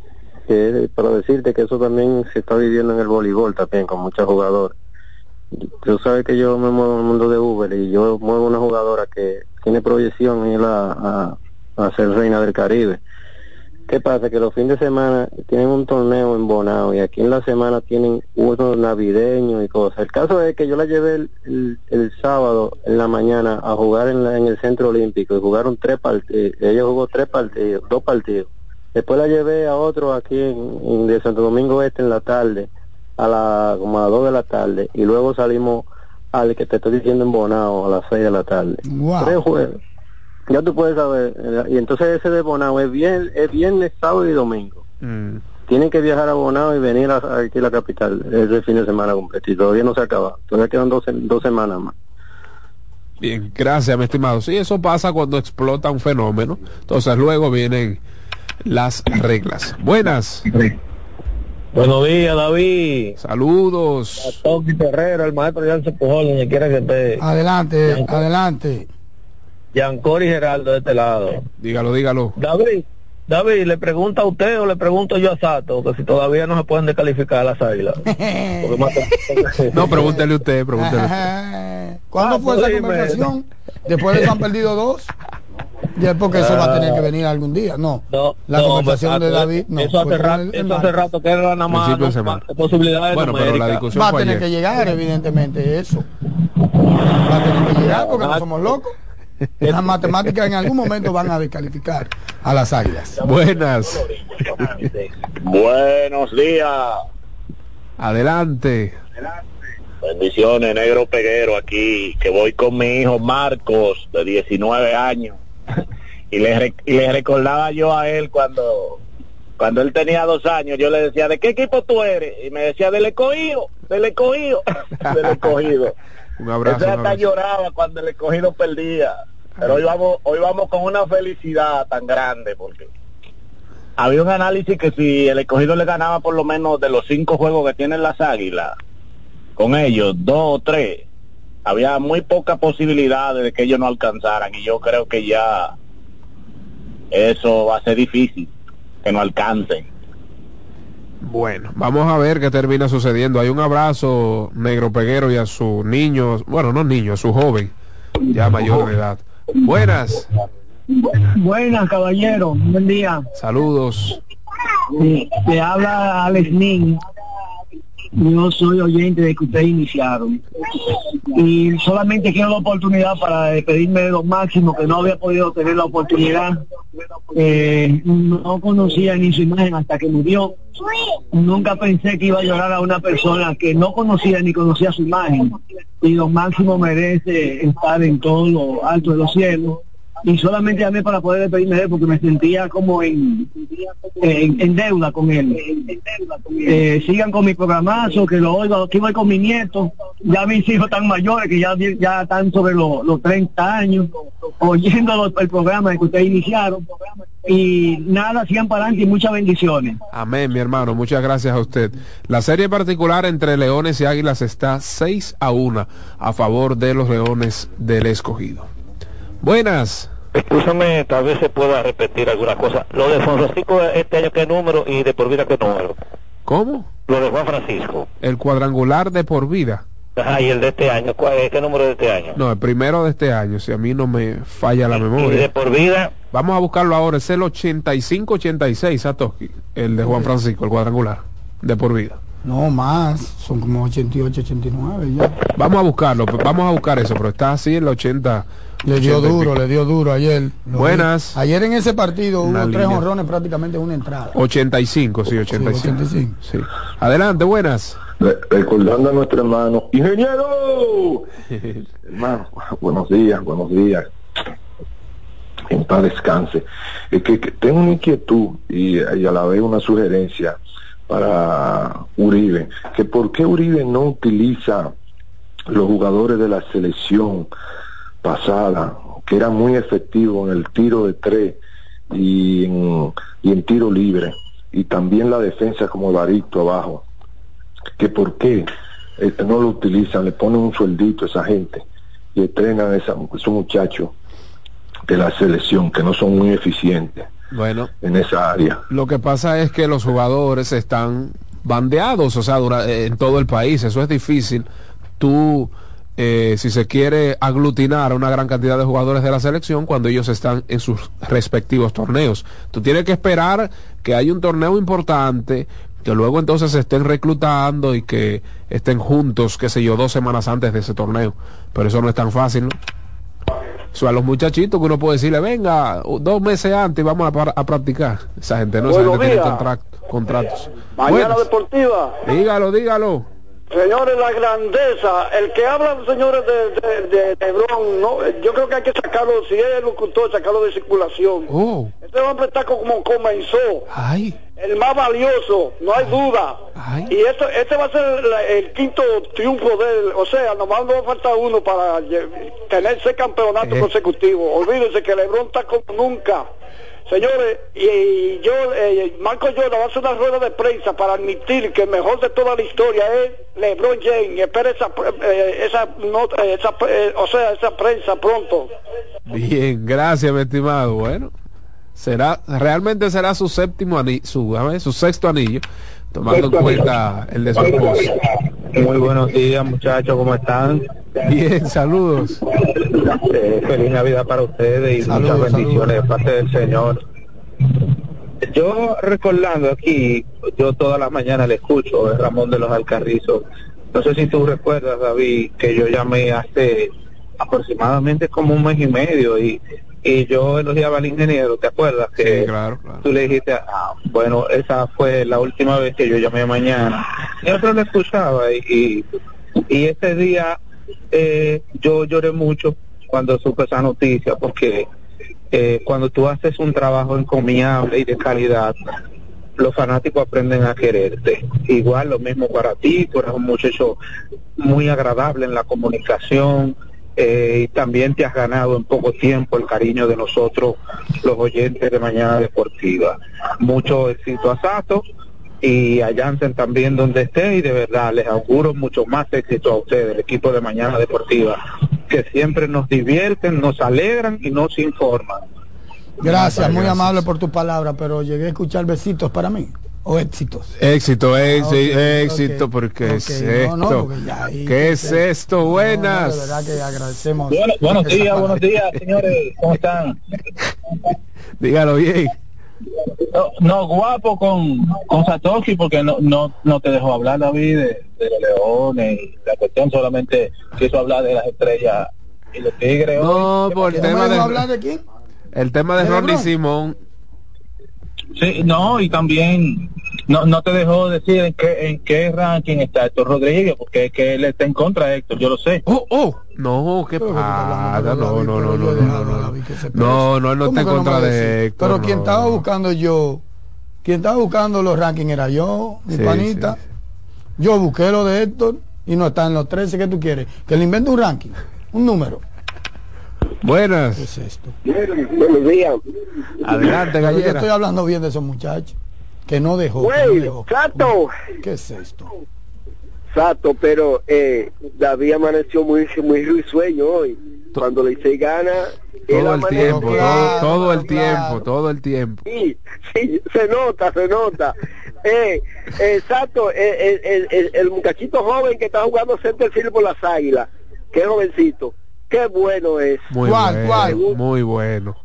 que para decirte que eso también se está viviendo en el voleibol también, con muchos jugadores. Tú sabes que yo me muevo en el mundo de Uber y yo muevo una jugadora que tiene proyección en ir a, a ser reina del Caribe ¿Qué pasa? Que los fines de semana tienen un torneo en Bonao y aquí en la semana tienen unos navideños y cosas. El caso es que yo la llevé el, sábado en la mañana a jugar en, en el Centro Olímpico y jugaron tres partidos. Ella jugó tres partidos, dos partidos. Después la llevé a otro aquí en, de Santo Domingo Este en la tarde, a la como a las dos de la tarde y luego salimos al que te estoy diciendo en Bonao a las seis de la tarde. Tres juegos ya tú puedes saber. Eh, y entonces ese de Bonao es, bien, es viernes, sábado y domingo. Mm. Tienen que viajar a Bonao y venir a, aquí a la capital ese fin de semana completo. Y todavía no se acaba. Todavía quedan dos, dos semanas más. Bien, gracias, mi estimado. Sí, eso pasa cuando explota un fenómeno. Entonces luego vienen las reglas. Buenas. Buenos días, David. Saludos. A Terrero, el maestro Jansen Pujol, donde quiera que esté. Adelante, adelante. Yancor y Geraldo de este lado. Dígalo, dígalo. David, David, ¿le pregunta a usted o le pregunto yo a Sato que si todavía no se pueden descalificar las águilas? no, pregúntele usted, pregúntele ¿Cuándo fue esa conversación? Después de que han perdido dos. Ya porque eso va a tener que venir algún día, no. la conversación de David, no. Eso hace, rato, eso hace rato que era nada más no, posibilidades bueno, pero la discusión Va a tener que llegar, evidentemente, eso. Va a tener que llegar porque no somos locos. Las matemáticas en algún momento van a descalificar a las águilas. Buenas. Buenos días. Adelante. Bendiciones, negro peguero aquí, que voy con mi hijo Marcos, de 19 años. y le, y le recordaba yo a él cuando cuando él tenía dos años, yo le decía, ¿de qué equipo tú eres? Y me decía, del escogido, del escogido, del escogido. un abrazo. hasta lloraba cuando el escogido perdía. Pero hoy vamos, hoy vamos con una felicidad tan grande porque había un análisis que si el escogido le ganaba por lo menos de los cinco juegos que tienen las águilas, con ellos, dos o tres, había muy poca posibilidad de que ellos no alcanzaran y yo creo que ya eso va a ser difícil, que no alcancen. Bueno, vamos a ver qué termina sucediendo. Hay un abrazo negro peguero y a su niño, bueno, no niño, a su joven, ya mayor de edad. Buenas. Buenas, caballero. Buen día. Saludos. te habla Alex Nin. Yo soy oyente de que ustedes iniciaron. Y solamente quiero la oportunidad para despedirme de los máximos, que no había podido tener la oportunidad. Eh, no conocía ni su imagen hasta que murió. Nunca pensé que iba a llorar a una persona que no conocía ni conocía su imagen. Y lo máximo merece estar en todo lo alto de los cielos. Y solamente llamé para poder despedirme de él porque me sentía como en, en, deuda con él. Eh, sigan con mi programazo, que lo oigo, aquí voy con mi nieto, ya mis hijos están mayores, que ya, ya están sobre los, los 30 años, oyendo los- el programa que ustedes iniciaron. Y nada, sigan para adelante y muchas bendiciones. Amén, mi hermano. Muchas gracias a usted. La serie particular entre Leones y Águilas está 6 a 1 a favor de los Leones del Escogido. Buenas. Escúchame, tal vez se pueda repetir alguna cosa. Lo de Juan Francisco este año, ¿qué número? Y de por vida, ¿qué número? ¿Cómo? Lo de Juan Francisco. El cuadrangular de por vida. Ajá, y el de este año, ¿cuál es? ¿qué número de este año? No, el primero de este año, si a mí no me falla la Y de memoria. por vida, Vamos a buscarlo ahora. Es el 85-86, Satoshi. El de Juan Francisco, el cuadrangular. De por vida. No, más. Son como 88, 89 ya. Vamos a buscarlo. Vamos a buscar eso, pero está así en la 80. Le dio 80 y duro, le dio duro ayer. Buenas. vi. Ayer en ese partido Una hubo tres honrones prácticamente en una entrada. 85, sí, 85. 85. Sí. Adelante, buenas. Re- recordando a nuestro hermano, ingeniero, hermano, buenos días, buenos días, en paz descanse. Es que, que tengo una inquietud y, y a la vez una sugerencia para Uribe, que por qué Uribe no utiliza los jugadores de la selección pasada, que eran muy efectivos en el tiro de tres y en, y en tiro libre, y también la defensa como Barito abajo que por qué este, no lo utilizan, le ponen un sueldito a esa gente y entrenan a esa- esos muchachos de la selección que no son muy eficientes Bueno, en esa área. lo que pasa es que los jugadores están bandeados, o sea, dura- eh, en todo el país. Eso es difícil. Tú, eh, si se quiere aglutinar a una gran cantidad de jugadores de la selección cuando ellos están en sus respectivos torneos. Tú tienes que esperar que haya un torneo importante, que luego entonces se estén reclutando y que estén juntos, qué sé yo, dos semanas antes de ese torneo. Pero eso no es tan fácil, ¿no? O sea, a los muchachitos que uno puede decirle, venga, dos meses antes vamos a, practicar. Esa gente no, esa tiene contract- contratos. Mañana Buenas. deportiva. Dígalo, dígalo. Señores, la grandeza, el que habla, señores, de, de, no, yo creo que hay que sacarlo, si es el locutor, sacarlo de circulación. Oh. Este hombre está como comenzó. Ay. El más valioso, no hay duda. Y esto, este va a ser el quinto triunfo de él. O sea, nomás no va a faltar uno para tener ese campeonato Eh. consecutivo. Olvídense que Lebron está como nunca. Señores, y, y yo, eh, Marco Jordan va a hacer una rueda de prensa para admitir que el mejor de toda la historia es LeBron James. Espera esa, eh, esa, nota, eh, esa, eh, o sea, esa prensa pronto. Bien, gracias, mi estimado. Bueno, será, realmente será su séptimo anillo, su, su sexto anillo, tomando en cuenta el de su esposa. Muy buenos días, muchachos, ¿cómo están? Bien, saludos. Eh, feliz Navidad para ustedes y muchas bendiciones de parte del Señor. Yo recordando aquí, yo todas las mañanas le escucho, es Ramón de los Alcarrizos. No sé si tú recuerdas, David, que yo llamé hace aproximadamente como un mes y medio y, y yo elogiaba al ingeniero, ¿te acuerdas? Que tú le dijiste, ah, bueno, esa fue la última vez que yo llamé mañana. Y otro le escuchaba y, y, y ese día eh, yo lloré mucho cuando supe esa noticia porque eh, cuando tú haces un trabajo encomiable y de calidad, los fanáticos aprenden a quererte. Igual lo mismo para ti, tú eres un muchacho muy agradable en la comunicación eh, y también te has ganado en poco tiempo el cariño de nosotros, los oyentes de Mañana Deportiva. Mucho éxito a Sato y a Jansen también donde esté y de verdad les auguro mucho más éxito a ustedes, el equipo de Mañana Deportiva, que siempre nos divierten, nos alegran y nos informan. Gracias, muy Gracias. amable por tu palabra, pero llegué a escuchar besitos para mí. O éxitos. Éxito, éxito, ok, éxito, ok, porque es ok, esto? no, no, porque ya ¿Qué es esto? No, Buenas. de verdad que agradecemos. Bueno, buenos días, palabra. buenos días, señores, ¿cómo están? Dígalo bien. No, no, guapo con, con Satoshi porque no, no, no te dejó hablar David de, de los leones y la cuestión solamente quiso hablar de las estrellas y los tigres. No, hoy. por el ¿Que no tema de hablar de quién? El tema de ¿De Ronnie? Simón. Sí, no, y también No, no te dejó decir en qué, en qué ranking está Héctor Rodríguez, porque es que él está en contra de Héctor, yo lo sé. Oh, oh, no, ¿qué pasa? No, no, no, no, no, no, no. No, no, él no está en contra de Héctor. Pero quien estaba buscando yo, quien estaba buscando los rankings era yo, mi Sí, panita. Yo busqué lo de Héctor y no está en los 13 que tú quieres. Que le invente un ranking, un número. Buenas. ¿Qué es esto? Buenos días. Adelante, Yo Gallera. estoy hablando bien de esos muchachos. Que no dejó. que no Güey, dejó. Sato. ¿Qué es esto? Sato, pero eh, David amaneció muy, muy risueño hoy. Cuando le hice gana, Todo el tiempo, todo, todo el tiempo, todo el tiempo. Sí, sí, se nota, se nota. Eh, eh, Sato, eh, el, el- el- el muchachito joven que está jugando centerfield por las águilas, qué jovencito, qué bueno es. Muy bueno, muy bueno.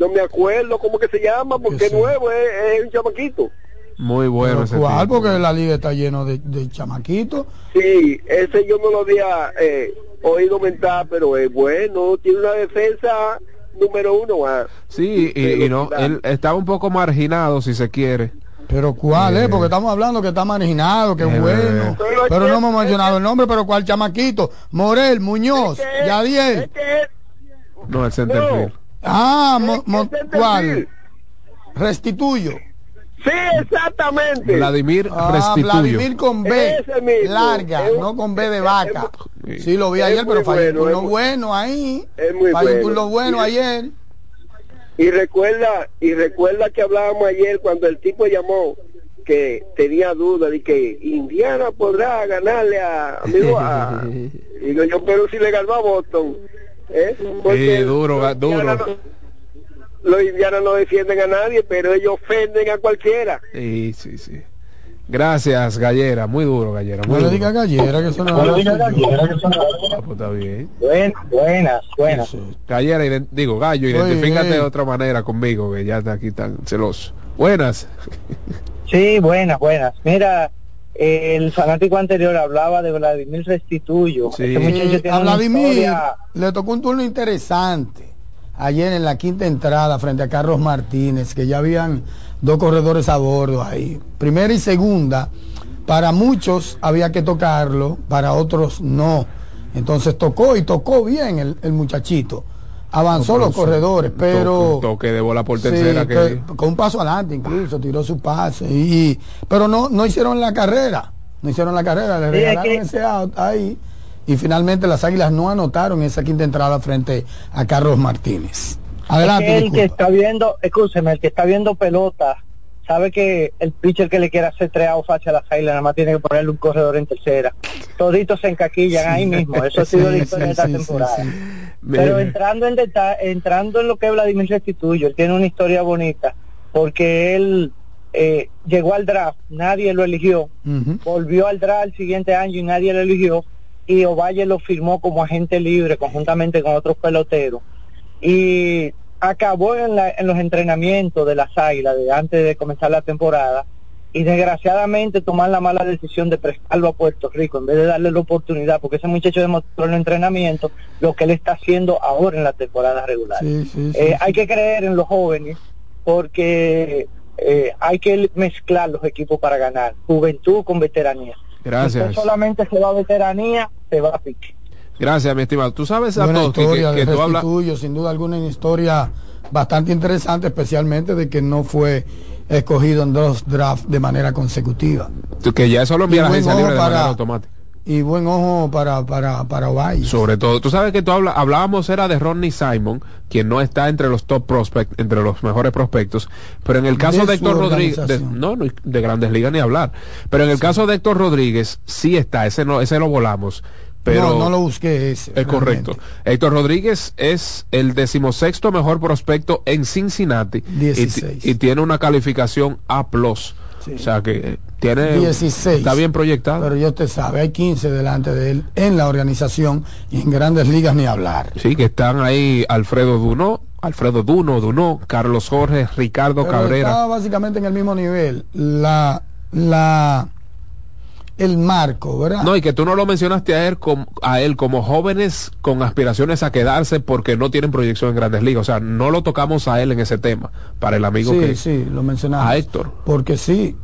No me acuerdo cómo que se llama, porque nuevo es, es un chamaquito. Muy bueno ese ¿Cuál? tipo. Porque la liga está lleno de, de chamaquitos. Sí, ese yo no lo había eh, oído mentar, pero es bueno, tiene una defensa número uno. ah. Sí, y, y no, él estaba un poco marginado, si se quiere. Pero ¿cuál es? Porque estamos hablando que está marginado, que es Eh, bueno. Pero no hemos mencionado el nombre, pero ¿cuál chamaquito? Morel, Muñoz, Yadiel. No, el centerfield. Ah, Mo- Mo- ¿cuál? Restituyo. Sí, exactamente. Vladimir Ah, Restituyo. Vladimir con B, larga, Es no con B de vaca. Sí. Sí, lo vi ayer, pero falló bueno, un es lo muy- bueno ahí. Es muy Falló un bueno. lo bueno ayer. Y recuerda, y recuerda que hablábamos ayer cuando el tipo llamó que tenía dudas de que Indiana podrá ganarle a, amigo, a digo yo, pero si le ganó a Boston, ¿eh? Sí, duro, los indianos duro. no- los indianos no defienden a nadie, pero ellos ofenden a cualquiera. Sí, sí, sí. Gracias, Gallera. Muy duro, Gallera. No Muy le duro. diga gallera, que eso no No le diga gallera, que eso no Ah, pues está bien. buenas, buenas. Gallera, digo, Gallo, identifícate de otra manera conmigo, que ya está aquí tan celoso. Buenas. Sí, buenas, buenas. Mira, el fanático anterior hablaba de Vladimir Restituyo. Sí. Este muchacho tiene a Vladimir historia- le tocó un turno interesante ayer en la quinta entrada frente a Carlos Martínez, que ya habían dos corredores a bordo ahí. Primera y segunda, para muchos había que tocarlo, para otros no. Entonces tocó y tocó bien el, el muchachito. Avanzó No, los corredores, un pero... toque- un toque de bola por Sí, tercera que- que- con un paso adelante incluso, tiró su pase. Y, y- pero no, no hicieron la carrera. No hicieron la carrera, le Sí, es regalaron que- ese out ahí. Y finalmente las águilas no anotaron esa quinta entrada frente a Carlos Martínez. Adelante. Es que el que está viendo, escúcheme, el que está viendo pelota, sabe que el pitcher que le quiere hacer tres outs hacia la Águilas nada más tiene que ponerle un corredor en tercera. Toditos se encaquillan ahí mismo. Eso ha sido Sí, la historia sí, de esta temporada. Pero entrando en entrando en lo que Vladimir Restituyo, él tiene una historia bonita, porque él eh, llegó al draft, nadie lo eligió, volvió al draft el siguiente año y nadie lo eligió, y Ovalle lo firmó como agente libre conjuntamente con otros peloteros. Y acabó en, la- en los entrenamientos de las águilas de antes de comenzar la temporada y desgraciadamente tomar la mala decisión de prestarlo a Puerto Rico en vez de darle la oportunidad porque ese muchacho demostró en el entrenamiento lo que él está haciendo ahora en la temporada regular. Sí, sí, sí, Eh. Hay que creer en los jóvenes porque eh, hay que mezclar los equipos para ganar, juventud con veteranía. Gracias. solamente se va a veteranía, se va a pique. Gracias, mi estimado. Tú sabes, Buena Satoshi, historia que, de que tú hablas... Sin duda alguna una historia bastante interesante, especialmente de que no fue escogido en dos drafts de manera consecutiva. Que ya eso lo envía la agencia libre de para- manera automática. Y buen ojo para, para, para Ovalle. Sobre todo, tú sabes que tú habla, hablábamos era de Ronnie Simon, quien no está entre los top prospects, entre los mejores prospectos, pero en el caso De de, Héctor Rodríguez, de, no, de Grandes Ligas ni hablar, pero en el caso de Héctor Rodríguez sí está, ese no, ese lo volamos, pero no, no lo busqué ese. es correcto. Héctor Rodríguez es el decimosexto mejor prospecto en Cincinnati y ti- 16. y, tiene una calificación A+. O sea que tiene 16. está bien proyectado. Pero ya usted sabe, hay 15 delante de él en la organización y en grandes ligas ni hablar. Sí, que están ahí Alfredo Duno, Alfredo Duno, Duno, Carlos Jorge, Ricardo Pero Cabrera. Estaba básicamente en el mismo nivel. La, la, el marco, ¿verdad? No, y que tú no lo mencionaste a él, como, a él como jóvenes con aspiraciones a quedarse porque no tienen proyección en grandes ligas. O sea, no lo tocamos a él en ese tema, para el amigo sí, que... sí, lo mencionaba. A Héctor. Porque sí,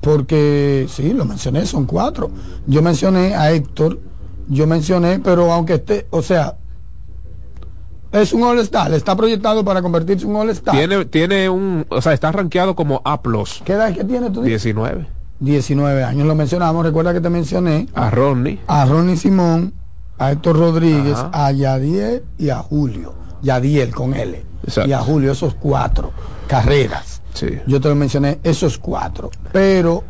Porque sí, lo mencioné, son cuatro. Yo mencioné a Héctor, yo mencioné, pero aunque esté, o sea, es un All-Star, está proyectado para convertirse en un All-Star. Tiene, tiene un, o sea, está rankeado como A+. ¿Qué edad que tiene tú? 19. 19 años, lo mencionamos, recuerda que te mencioné A Ronnie. a Ronnie Simón, a Héctor Rodríguez, Ajá. a Yadiel y a Julio. Yadiel con L. Exacto. Y a Julio, esos cuatro carreras. Sí. Yo te lo mencioné, esos cuatro. Pero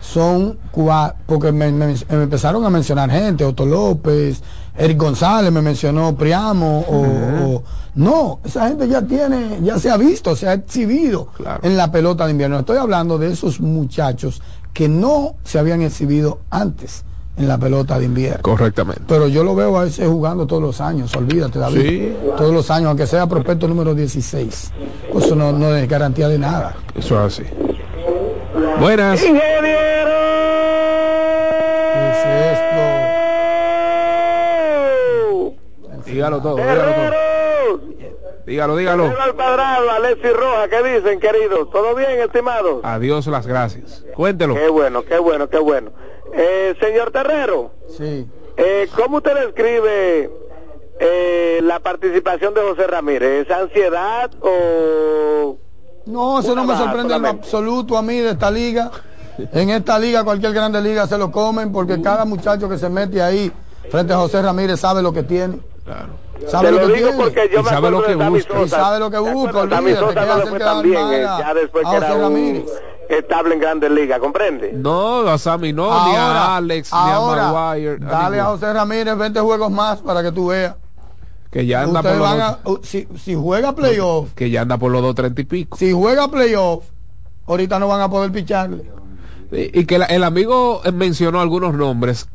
son cuatro, porque me, me- me empezaron a mencionar gente, Otto López, Eric González me mencionó Priamo, o, o- no, esa gente ya tiene, ya se ha visto, se ha exhibido en la pelota de invierno. Estoy hablando de esos muchachos que no se habían exhibido antes en la pelota de invierno. Correctamente. Pero yo lo veo a ese jugando todos los años, olvídate, David. Sí. Todos los años, aunque sea prospecto número 16. Eso no, no es garantía de nada. Eso es así. Buenas. Dígalo todo, dígalo todo. Dígalo, dígalo. al cuadrado, Alexis Roja, ¿qué dicen, queridos? ¿Todo bien, estimados? Adiós, las gracias. Cuéntelo. Qué bueno, qué bueno, qué bueno. Eh, señor Terrero, Sí. eh, ¿cómo usted describe eh, la participación de José Ramírez? ¿Es ansiedad o...? No, eso no me sorprende en lo absoluto a mí de esta liga. En esta liga, cualquier grande liga se lo comen porque cada muchacho que se mete ahí frente a José Ramírez sabe lo que tiene. Sabe Te lo lo que digo tiene. porque yo y me sabe lo acuerdo que busca. Y sabe lo que ¿Te busca. Olvídate Sosa que no le hace fue quedar tan bien, mal eh, a- ya después a que era un estable en Grandes Ligas, ¿comprende? No, a Sammy no, ni a Alex, ni ahora, a Maguire. Dale a ninguno. José Ramírez 20 juegos más para que tú veas. Que ya anda por Ustedes los van dos- a- uh, si, si juega playoff, que ya anda por los dos treinta y pico. si juega playoff, ahorita no van a poder picharle. Y, y que la- el amigo mencionó algunos nombres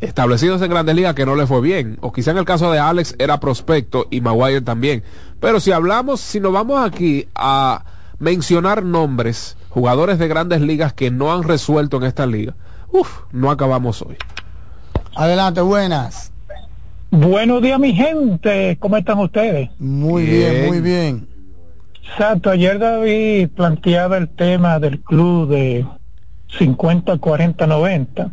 establecidos en Grandes Ligas que no le fue bien. O quizá en el caso de Alex era prospecto y Maguire también. Pero si hablamos, si nos vamos aquí a mencionar nombres, jugadores de Grandes Ligas que no han resuelto en esta liga, uff, no acabamos hoy. Adelante, buenas. Buenos días, mi gente. ¿Cómo están ustedes? Muy bien, muy bien. Exacto. Ayer David planteaba el tema del club de 50, 40, 90.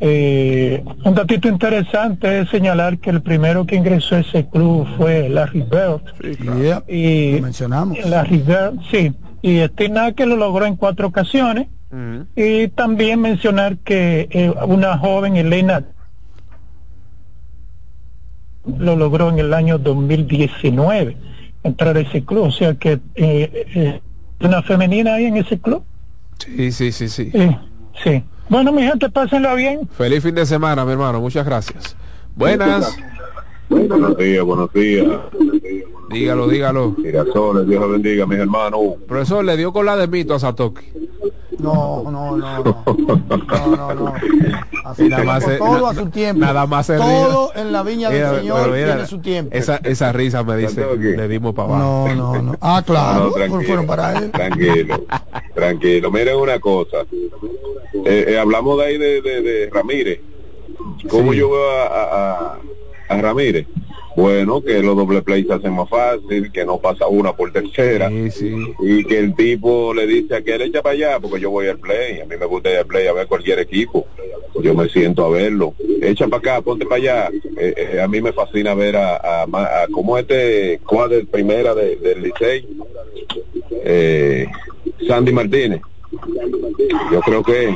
Eh, un datito interesante es señalar que el primero que ingresó a ese club fue Larry Bird. Yeah, y lo mencionamos. Larry Bird, sí. Y Steve Nash lo logró en cuatro ocasiones. Y también mencionar que eh, una joven, Elena, lo logró en el año 2019 entrar a ese club. O sea que eh, eh, una femenina ahí en ese club. Sí, sí, sí, sí. Sí, sí. Bueno, mi gente, pásenla bien. Feliz fin de semana, mi hermano. Muchas gracias. Buenas. Buenos días, buenos días. Dígalo, dígalo. Girasoles, Dios los bendiga, mis hermanos. Profesor, le dio con la de mito a Satoki. No, no, no, no. No, no, no. Así Nada más se- todo na- a su tiempo. Nada más se ríe. Todo en la viña Mira, del Señor mira, tiene su tiempo. Esa, esa risa me dice, le dimos para abajo. No, no, no. Ah, claro. No, tranquilo, fueron para él. Tranquilo, tranquilo. Miren una cosa. Eh, eh, hablamos de ahí de, de, de Ramírez. ¿Cómo Sí. yo veo a, a- a Ramírez? Bueno, que los doble plays se hacen más fácil, que no pasa una por tercera. Y que el tipo le dice a que él echa para allá, porque yo voy al play. A mí me gusta ir al play a ver cualquier equipo. Yo me siento a verlo. Echa para acá, ponte para allá. Eh, eh, a mí me fascina ver a, a, a como este cuadro primera de- del Licey, eh, Sandy Martínez. Yo creo que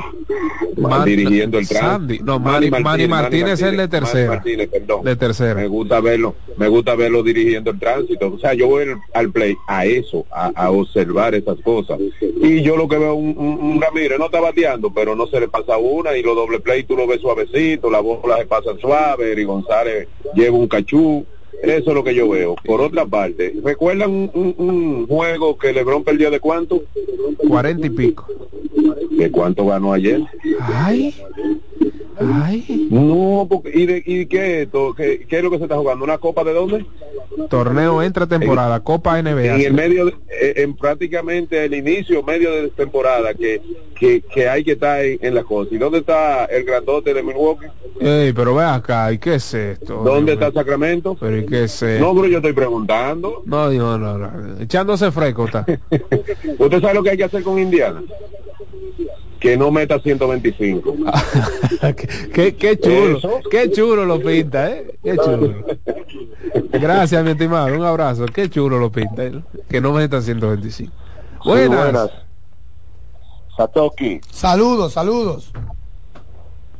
Man- dirigiendo el tránsito. No, Manny- Manny Martínez es el de tercera. Manny Martínez, perdón. De tercera. Me gusta verlo, me gusta verlo dirigiendo el tránsito. O sea, yo voy al- play a eso, a, a observar esas cosas. Y yo lo que veo un, un, un Ramírez no está bateando, pero no se le pasa una y los doble play tú lo ves suavecito, la bola se pasa suave, y González lleva un cachú. Eso es lo que yo veo. Por otra parte, ¿recuerdan un, un- un juego que Lebron perdió de cuánto? Cuarenta y pico. ¿De cuánto ganó ayer? Ay. Ay. No, porque, ¿y, de, ¿y qué, es esto? ¿Qué, qué es lo que se está jugando? ¿Una copa de dónde? Torneo entre temporada, Copa NBA. En el medio, de- eh, en prácticamente el inicio, medio de temporada, que, que, que hay que estar en, en la cosa. ¿Y dónde está el grandote de Milwaukee? Ey, pero ve acá, ¿y qué es esto? ¿Dónde está Sacramento? Pero ¿y qué es esto? No, pero yo estoy preguntando. No, no, no, no. Echándose fresco está. ¿Usted sabe lo que hay que hacer con Indiana? Que no meta 125. qué, qué chulo, Eso. qué chulo lo pinta, ¿eh? Qué chulo. Gracias, mi estimado, un abrazo. Qué chulo lo pinta, ¿eh? que no meta 125. Buenas. buenas. Satoki, Saludos, saludos.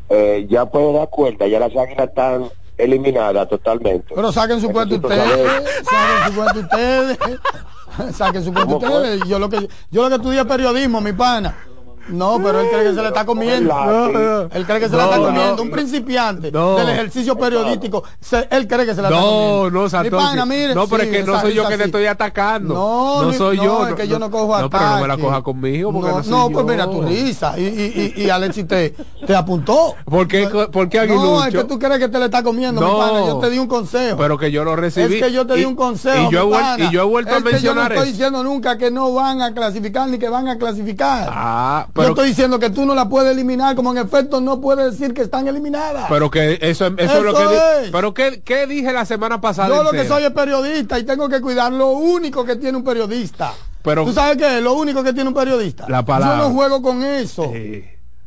eh, ya puedo dar cuenta, ya las águilas están eliminadas totalmente. Pero saquen su cuenta ustedes, saquen su cuenta ustedes, saquen su cuenta ustedes. Yo lo que yo lo que estudié es periodismo, mi pana. No, pero él cree que se le está comiendo. No, no. Él cree que se No, la está no. comiendo. Un principiante No. del ejercicio periodístico, se- él cree que se la está No, comiendo. no, Mi Satoshi. mire, no, pero sí, es que no soy yo que sí. estoy atacando. No, no soy no, yo. es que yo no cojo No, pero no me la ataque. coja conmigo porque no, No, soy no, yo. pues mira tu risa. Y, y, y, y Alexis te, te apuntó. ¿Por qué, por qué aguilucho? No, es que tú crees que te le está comiendo, mi No. pana. Yo te di un consejo. Pero que yo lo recibí. Es que yo te di un consejo. Y yo, he vuelto a que yo no mencionar estoy diciendo nunca que no van a clasificar ni que van a clasificar. Ah, yo pero, estoy diciendo que tú no la puedes eliminar, como en efecto no puedes decir que están eliminadas. pero que eso, eso, es lo Eso que es. Pero ¿qué, qué dije la semana pasada? yo lo que soy es periodista y tengo que cuidar lo único que tiene un periodista. Pero- ¿Tú sabes qué es lo único que tiene un periodista? La palabra. Yo no juego con eso.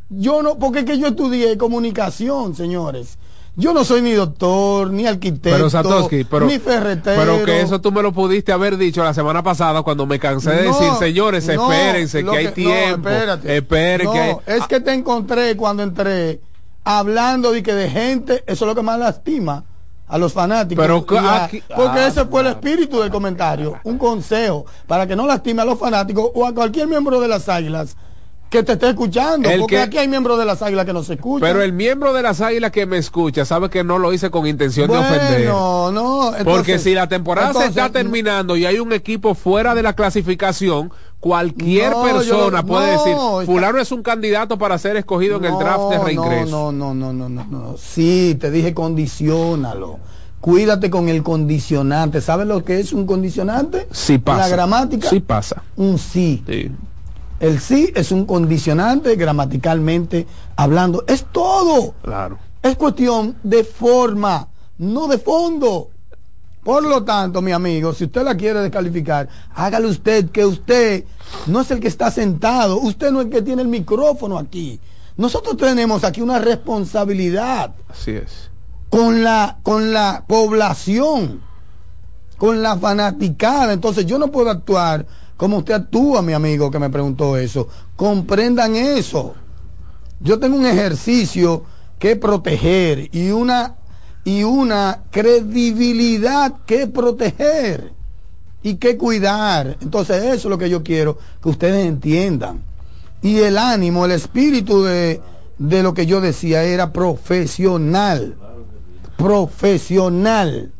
Yo no, porque es que yo estudié comunicación, señores. Yo no soy ni doctor, ni arquitecto, Pero Satoshi, pero, ni ferretero. pero que eso tú me lo pudiste haber dicho la semana pasada cuando me cansé de No, decir, señores, no, espérense, que hay no, tiempo. espérate. esperen que hay... No, es que te encontré cuando entré hablando de que de gente, eso es lo que más lastima a los fanáticos. Pero aquí- porque ah, ese fue el espíritu del comentario, un consejo para que no lastime a los fanáticos o a cualquier miembro de las águilas que te esté escuchando, El porque que- aquí hay miembros de las águilas que no se escuchan. Pero el miembro de las águilas que me escucha sabe que no lo hice con intención bueno, de ofender. no, Porque entonces- si la temporada entonces, se está terminando y hay un equipo fuera de la clasificación, cualquier No, persona puede no, decir, está- fulano es un candidato para ser escogido en el draft de reingreso. No, no, no, no, no, no. Sí, te dije condicionalo. Cuídate con el condicionante. ¿Sabes lo que es un condicionante? Sí pasa. La gramática. Sí pasa. Un sí. Sí. El sí es un condicionante gramaticalmente hablando. Es todo. Claro. Es cuestión de forma, no de fondo. Por lo tanto, mi amigo, si usted la quiere descalificar, hágale usted que usted no es el que está sentado, usted no es el que tiene el micrófono aquí. Nosotros tenemos aquí una responsabilidad Así es. con la con la población, con la fanaticada. Entonces yo no puedo actuar como usted actúa, mi amigo que me preguntó eso. Comprendan eso. Yo tengo un ejercicio que proteger y una y una credibilidad que proteger y que cuidar. Entonces eso es lo que yo quiero que ustedes entiendan. Y el ánimo, el espíritu de, de lo que yo decía era profesional. Profesional.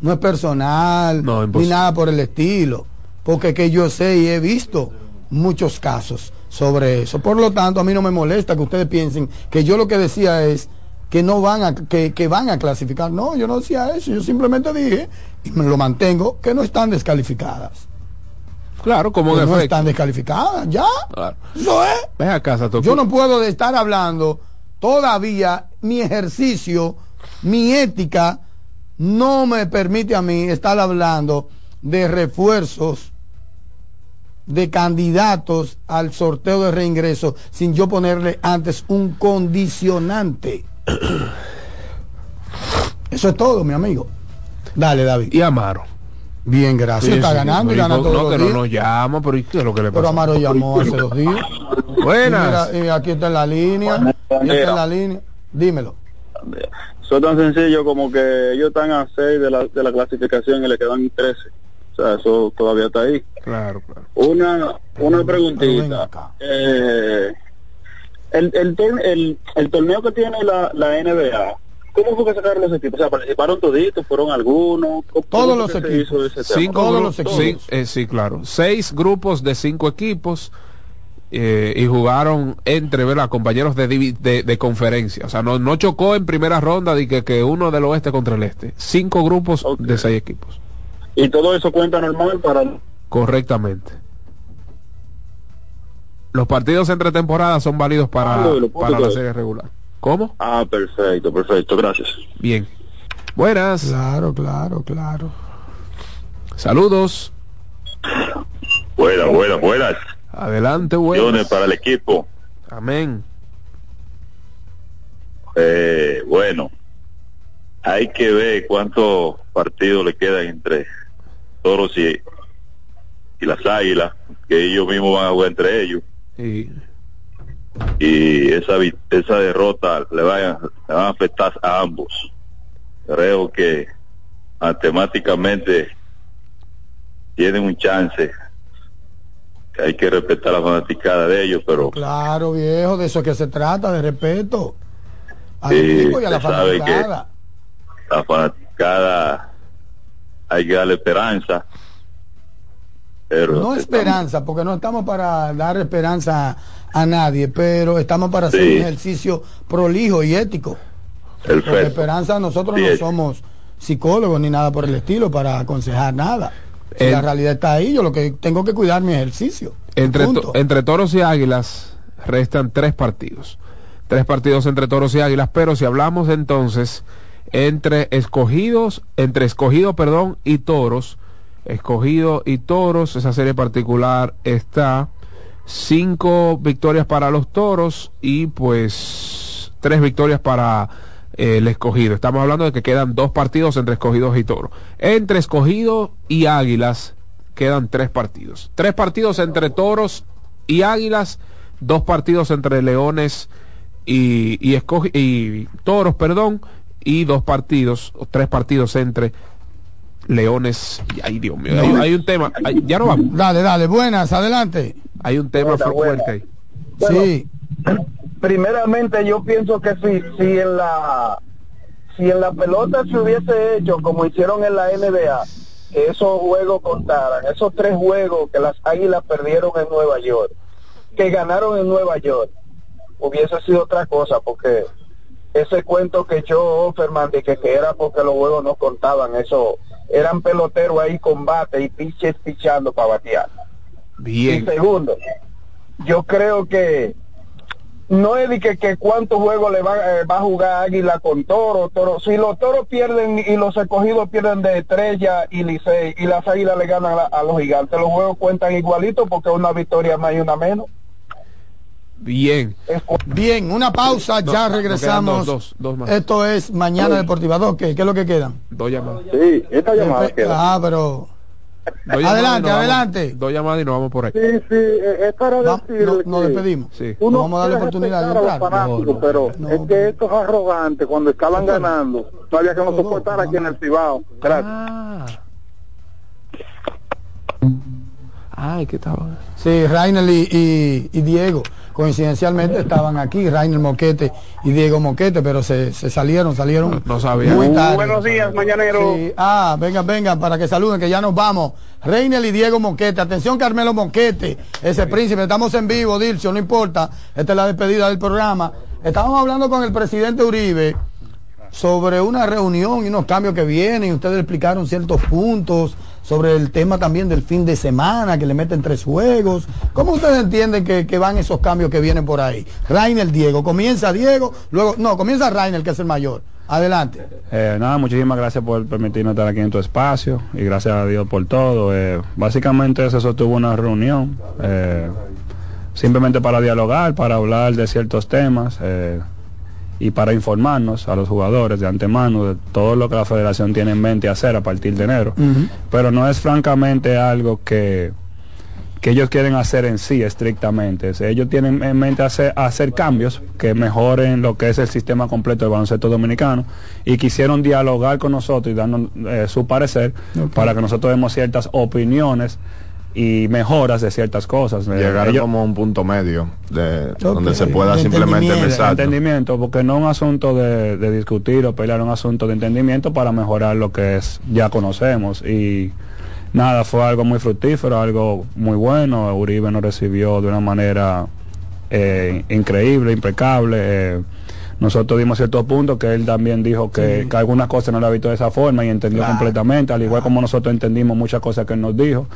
No es personal, No, ni nada por el estilo. Porque que yo sé y he visto muchos casos sobre eso. Por lo tanto, a mí no me molesta que ustedes piensen que yo lo que decía es que no van a que, que van a clasificar. No, yo no decía eso. Yo simplemente dije y me lo mantengo que no están descalificadas. Claro, como Que no efecto. están descalificadas, ya. Claro. Eso es. Ven a casa. Yo no puedo estar hablando todavía mi ejercicio, mi ética no me permite a mí estar hablando de refuerzos de candidatos al sorteo de reingreso sin yo ponerle antes un condicionante. Eso es todo, mi amigo. Dale, David. Y Amaro. Bien, gracias. Sí, Está sí, ganando y no, gana no, todos no, los que no días. nos llama, pero ¿y qué es lo que le Pero pasa? Amaro llamó hace dos días. Buenas. Y mira, y aquí está en la línea. Buenas. Y está en la línea. Dímelo. Eso es tan sencillo como que ellos están a 6 de la, de la clasificación y le quedan 13. Sea, eso todavía está ahí. Claro, claro. Una, una preguntita. Eh, el, el, tor- el, el torneo que tiene la, la NBA, ¿cómo fue que sacaron los equipos? O sea, participaron toditos, fueron algunos. ¿Cómo- Todos los equipos. hizo ese tema? Cinco Todos los equipos. sí, eh, sí, claro. Seis grupos de cinco equipos. eh, y jugaron entre ¿verdad? compañeros de, de conferencia. O sea, no, no chocó en primera ronda de que, que uno del oeste contra el este. Cinco grupos de seis equipos. Y todo eso cuenta normal para... Correctamente. Los partidos entre temporadas son válidos para, Ah, lo para la serie regular. ¿Cómo? Ah, perfecto, perfecto, gracias. Bien. Buenas. Claro, claro, claro. Saludos. Buenas, buenas, buenas. Adelante, buenas. para el equipo. Amén. Eh, bueno, hay que ver cuántos partidos le quedan entre toros y, y las águilas, que ellos mismos van a jugar entre ellos. Y Y esa, esa derrota le, va a afectar a ambos. Creo que matemáticamente tienen un chance. Que hay que respetar la fanaticada de ellos, pero Claro, viejo, de eso que se trata, de respeto. Al Sí, y a la fanaticada. la fanaticada hay que darle esperanza. Pero No esperanza, porque no estamos para dar esperanza a nadie, pero estamos para hacer Sí. un ejercicio prolijo y ético. Porque esperanza nosotros Sí, no es. somos psicólogos ni nada por el estilo para aconsejar nada. Si El- la realidad está ahí, yo lo que tengo que cuidar mi ejercicio. Entre, to- entre toros y águilas restan tres partidos. Tres partidos entre toros y águilas, pero si hablamos entonces entre escogidos, entre escogido, perdón, y toros, escogido y toros, esa serie particular está cinco victorias para los toros y pues tres victorias para eh, el escogido. Estamos hablando de que quedan dos partidos entre escogidos y toros. Entre escogido y águilas quedan tres partidos. Tres partidos entre toros y águilas, dos partidos entre leones y, y, y toros, perdón, y dos partidos, o tres partidos entre leones y ay Dios mío, hay, hay un tema, hay- ya no vamos. Dale, dale, buenas, adelante. Hay un tema Buena, fu- buena. fuerte ahí. Sí. primeramente yo pienso que si, si en la si en la pelota se hubiese hecho como hicieron en la NBA que esos juegos contaran esos tres juegos que las águilas perdieron en Nueva York que ganaron en Nueva York hubiese sido otra cosa porque ese cuento que echó Offerman de que, que era porque los juegos no contaban eso eran peloteros ahí combate y pitches pichando para batear Bien. y segundo, yo creo que no es de que, que cuántos juegos le va, eh, va a jugar Águila con Toro, Toro. Si los Toros pierden y los escogidos pierden de Estrella y Licey y las Águilas le ganan a, a los Gigantes, los juegos cuentan igualito porque una victoria más y una menos. Bien. Bien, una pausa, No, ya nos regresamos. dos, dos, dos más. Esto es Mañana Deportiva 2, ¿qué, ¿qué es lo que quedan? Dos llamadas. Sí, esta llamada queda. Ah, pero... Dos Adelante, nos vamos- adelante. Dos llamadas y nos vamos por ahí. Sí, sí, eh, es para Va- decirle no- nos despedimos. Sí. uno Vamos a darle quiere oportunidad de respetar a los entrar. fanáticos, No, pero no. es que estos arrogantes cuando estaban ganando no había que no soportar aquí en el Cibao. Gracias. Ah. Ay, ¿qué estaba? Sí, Rainer y, y- y Diego coincidencialmente estaban aquí, Rainer Moquete y Diego Moquete, pero se, se salieron, salieron No, no sabía. muy tarde. Buenos días, mañanero. Sí. Ah, vengan, vengan, para que saluden, que ya nos vamos. Reiner y Diego Moquete. Atención, Carmelo Moquete, ese príncipe. Estamos en vivo, Dilcio, no importa. Esta es la despedida del programa. Estábamos hablando con el presidente Uribe sobre una reunión y unos cambios que vienen. y Ustedes explicaron ciertos puntos sobre el tema también del fin de semana, que le meten tres juegos. ¿Cómo ustedes entienden que, que van esos cambios que vienen por ahí? Rainer, Diego. Comienza Diego, luego, no, comienza Rainer, que es el mayor. Adelante. Eh, nada, muchísimas gracias por permitirnos estar aquí en tu espacio y gracias a Dios por todo. Eh, básicamente se sostuvo una reunión eh, simplemente para dialogar, para hablar de ciertos temas eh, y para informarnos a los jugadores de antemano de todo lo que la federación tiene en mente hacer a partir de enero. Pero no es francamente algo que, que ellos quieren hacer en sí estrictamente. Ellos tienen en mente hacer, hacer cambios que mejoren lo que es el sistema completo del baloncesto dominicano y quisieron dialogar con nosotros y darnos eh, su parecer para que nosotros demos ciertas opiniones y mejoras de ciertas cosas. Llegar ellos- como a un punto medio de donde se pueda De simplemente entendimiento. empezar. entendimiento, porque no es un asunto de, de discutir o pelear, es un asunto de entendimiento para mejorar lo que es ya conocemos y nada, fue algo muy fructífero, algo muy bueno. Uribe nos recibió de una manera eh, increíble, impecable. eh, nosotros dimos ciertos puntos que él también dijo que, Sí. que algunas cosas no la ha visto de esa forma y entendió Claro. completamente, al igual como nosotros entendimos muchas cosas que él nos dijo,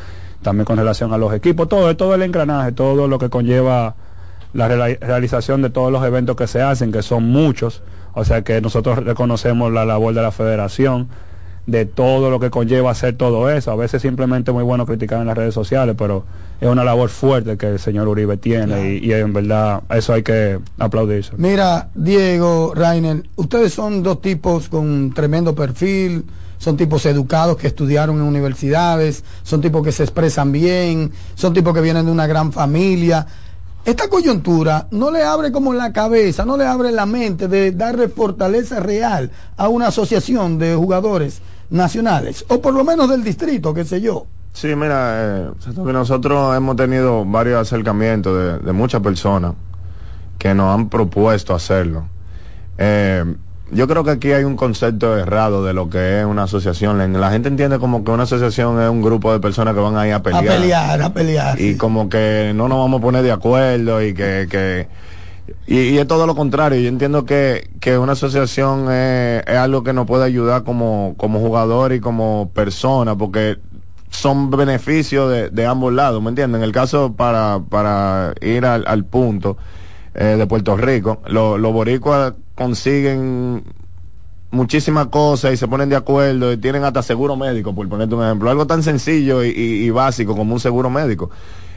también con relación a los equipos, todo, todo el engranaje, todo lo que conlleva la reali- realización de todos los eventos que se hacen, que son muchos, o sea que nosotros reconocemos la labor de la federación, de todo lo que conlleva hacer todo eso. A veces simplemente es muy bueno criticar en las redes sociales, pero es una labor fuerte que el señor Uribe tiene y, y en verdad eso hay que aplaudirse. Mira, Diego, Rainer, ustedes son dos tipos con tremendo perfil, son tipos educados que estudiaron en universidades, son tipos que se expresan bien, son tipos que vienen de una gran familia. Esta coyuntura no le abre como la cabeza, no le abre la mente de darle fortaleza real a una asociación de jugadores nacionales, o por lo menos del distrito, qué sé yo. Sí, mira, eh, nosotros hemos tenido varios acercamientos de, de muchas personas que nos han propuesto hacerlo. Eh, yo creo que aquí hay un concepto errado de lo que es una asociación. La, gente entiende como que una asociación es un grupo de personas que van a ir a pelear. pelear, a pelear. Y como que no nos vamos a poner de acuerdo y que... que y, y es todo lo contrario. Yo entiendo que, que una asociación es, es algo que nos puede ayudar como, como jugador y como persona, porque son beneficios de, de ambos lados, ¿me entienden? En el caso para, para ir al, al punto eh, de Puerto Rico, lo- los boricuas consiguen muchísimas cosas y se ponen de acuerdo y tienen hasta seguro médico, por ponerte un ejemplo. Algo tan sencillo y, y- básico como un seguro médico.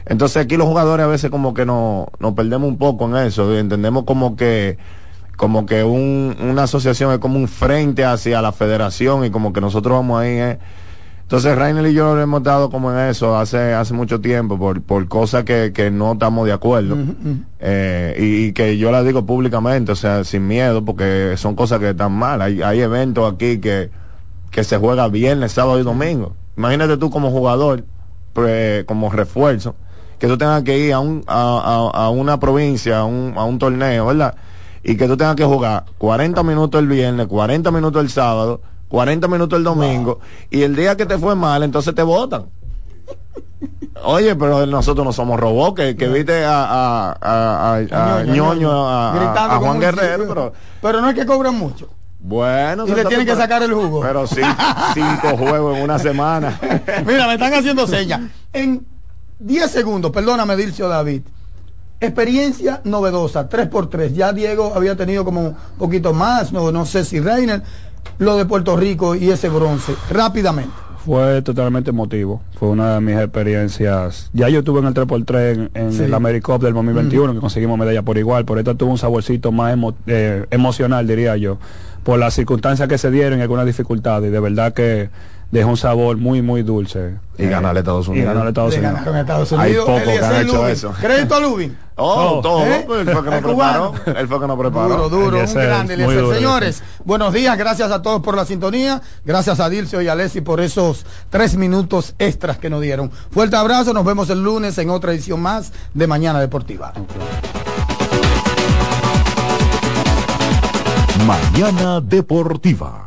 Entonces aquí los jugadores a veces como que no, nos perdemos un poco en eso entendemos como que como que un, una asociación es como un frente hacia la federación y como que nosotros vamos ahí. eh. Entonces Rainer y yo hemos estado como en eso hace hace mucho tiempo por, por cosas que, que no estamos de acuerdo. Eh, y, y que yo la digo públicamente, o sea, sin miedo, porque son cosas que están mal. Hay, hay eventos aquí que, que se juega viernes, sábado y domingo. Imagínate tú como jugador, pre- como refuerzo, que tú tengas que ir a, un, a, a- a una provincia, a un, a un torneo, ¿verdad? Y que tú tengas que jugar 40 minutos el viernes, 40 minutos el sábado, 40 minutos el domingo, y el día que te fue mal, entonces te votan. Oye, pero nosotros no somos robots, que, que viste a, a, a, a- a Ñoño, a, Juan Guerrero, pero Pero no es que cobran mucho. bueno. Y le tienen que sacar el jugo. Pero sí, cinco juegos en una semana. Mira, me están haciendo señas. En 10 segundos, perdóname, Dilcio David. Experiencia novedosa, 3x3. Ya Diego había tenido como un poquito más, no, no sé si Reiner, lo de Puerto Rico y ese bronce. Rápidamente. Fue totalmente emotivo. Fue una de mis experiencias. Ya yo estuve en el 3x3 en, en Sí. el AmeriCup del 2021, que conseguimos medalla por igual. Por esta tuvo un saborcito más emo- eh, emocional, diría yo. Por las circunstancias que se dieron y algunas dificultades. Y de verdad que dejó un sabor muy, muy dulce. Y ganarle a Estados Y Unidos. ganarle a Estados Unidos. ganaron a Estados Hay Unidos. pocos que han hecho Lubin. eso. Crédito a Lubin. Oh, todo. ¿Eh? Él fue que nos El preparó. Él fue que nos preparó. Duro, duro, un grande. duro, Señores, buenos días, gracias a todos por la sintonía, gracias a Dilcio y a Leslie por esos tres minutos extras que nos dieron. Fuerte abrazo, nos vemos el lunes en otra edición más de Mañana Deportiva. Mañana Deportiva.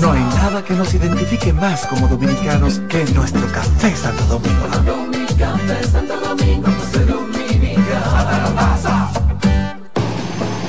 No hay nada que nos identifique más como dominicanos que nuestro café Santo Domingo.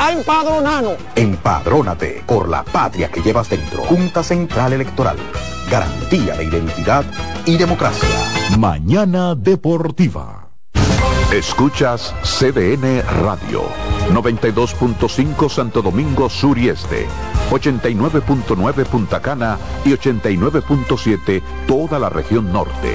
a empadronarnos. Empadrónate por la patria que llevas dentro. Junta Central Electoral. Garantía de identidad y democracia. Mañana Deportiva. Escuchas CDN Radio. 92.5 Santo Domingo Sur y Este. 89.9 Punta Cana y 89.7 toda la región norte.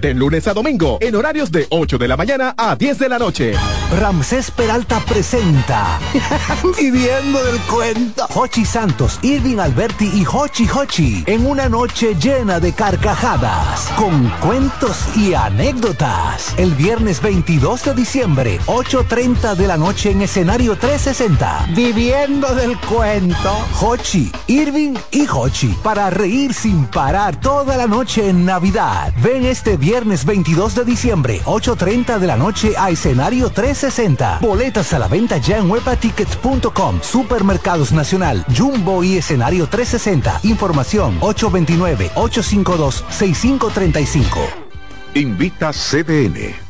de lunes a domingo, en horarios de 8 de la mañana a 10 de la noche. Ramsés Peralta presenta Viviendo del cuento Hochi Santos, Irving Alberti y Hochi Hochi en una noche llena de carcajadas con cuentos y anécdotas. El viernes 22 de diciembre, 8.30 de la noche en escenario 360. Viviendo del cuento Hochi, Irving y Hochi para reír sin parar toda la noche en Navidad. Ven este viernes 22 de diciembre, 8.30 de la noche a escenario 360. Boletas a la venta ya en webatickets.com, Supermercados Nacional, Jumbo y escenario 360. Información 829-852-6535. Invita CDN.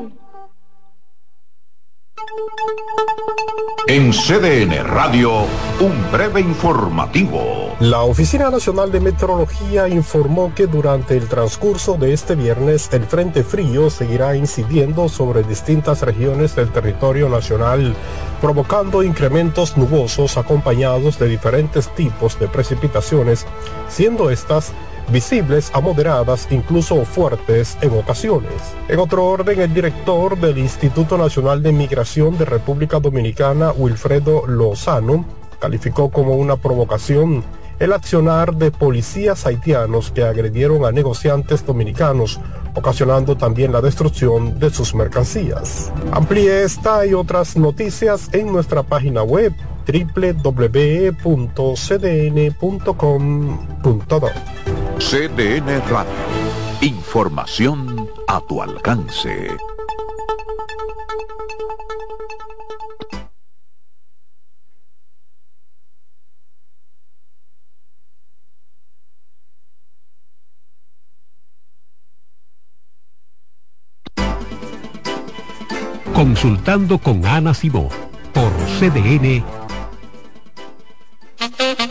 En CDN Radio, un breve informativo. La Oficina Nacional de Meteorología informó que durante el transcurso de este viernes el Frente Frío seguirá incidiendo sobre distintas regiones del territorio nacional, provocando incrementos nubosos acompañados de diferentes tipos de precipitaciones, siendo estas visibles a moderadas, incluso fuertes en ocasiones. En otro orden, el director del Instituto Nacional de Migración de República Dominicana, Wilfredo Lozano, calificó como una provocación el accionar de policías haitianos que agredieron a negociantes dominicanos, ocasionando también la destrucción de sus mercancías. Amplíe esta y otras noticias en nuestra página web www.cdn.com.do. CDN Radio. Información a tu alcance. Consultando con Ana Simó por CDN Thank you.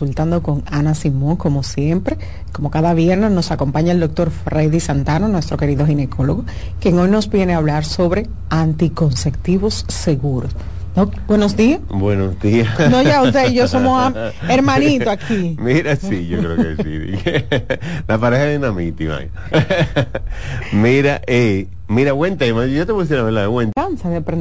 Consultando con Ana Simón, como siempre. Como cada viernes nos acompaña el doctor Freddy Santano, nuestro querido ginecólogo, quien hoy nos viene a hablar sobre anticonceptivos seguros. Buenos días. Buenos días. No, ya usted y yo somos hermanitos aquí. Mira, sí, yo creo que sí. La pareja de dinamita, Iván. Mira, eh, mira, buen tema. Yo te voy a decir la verdad, buen aprender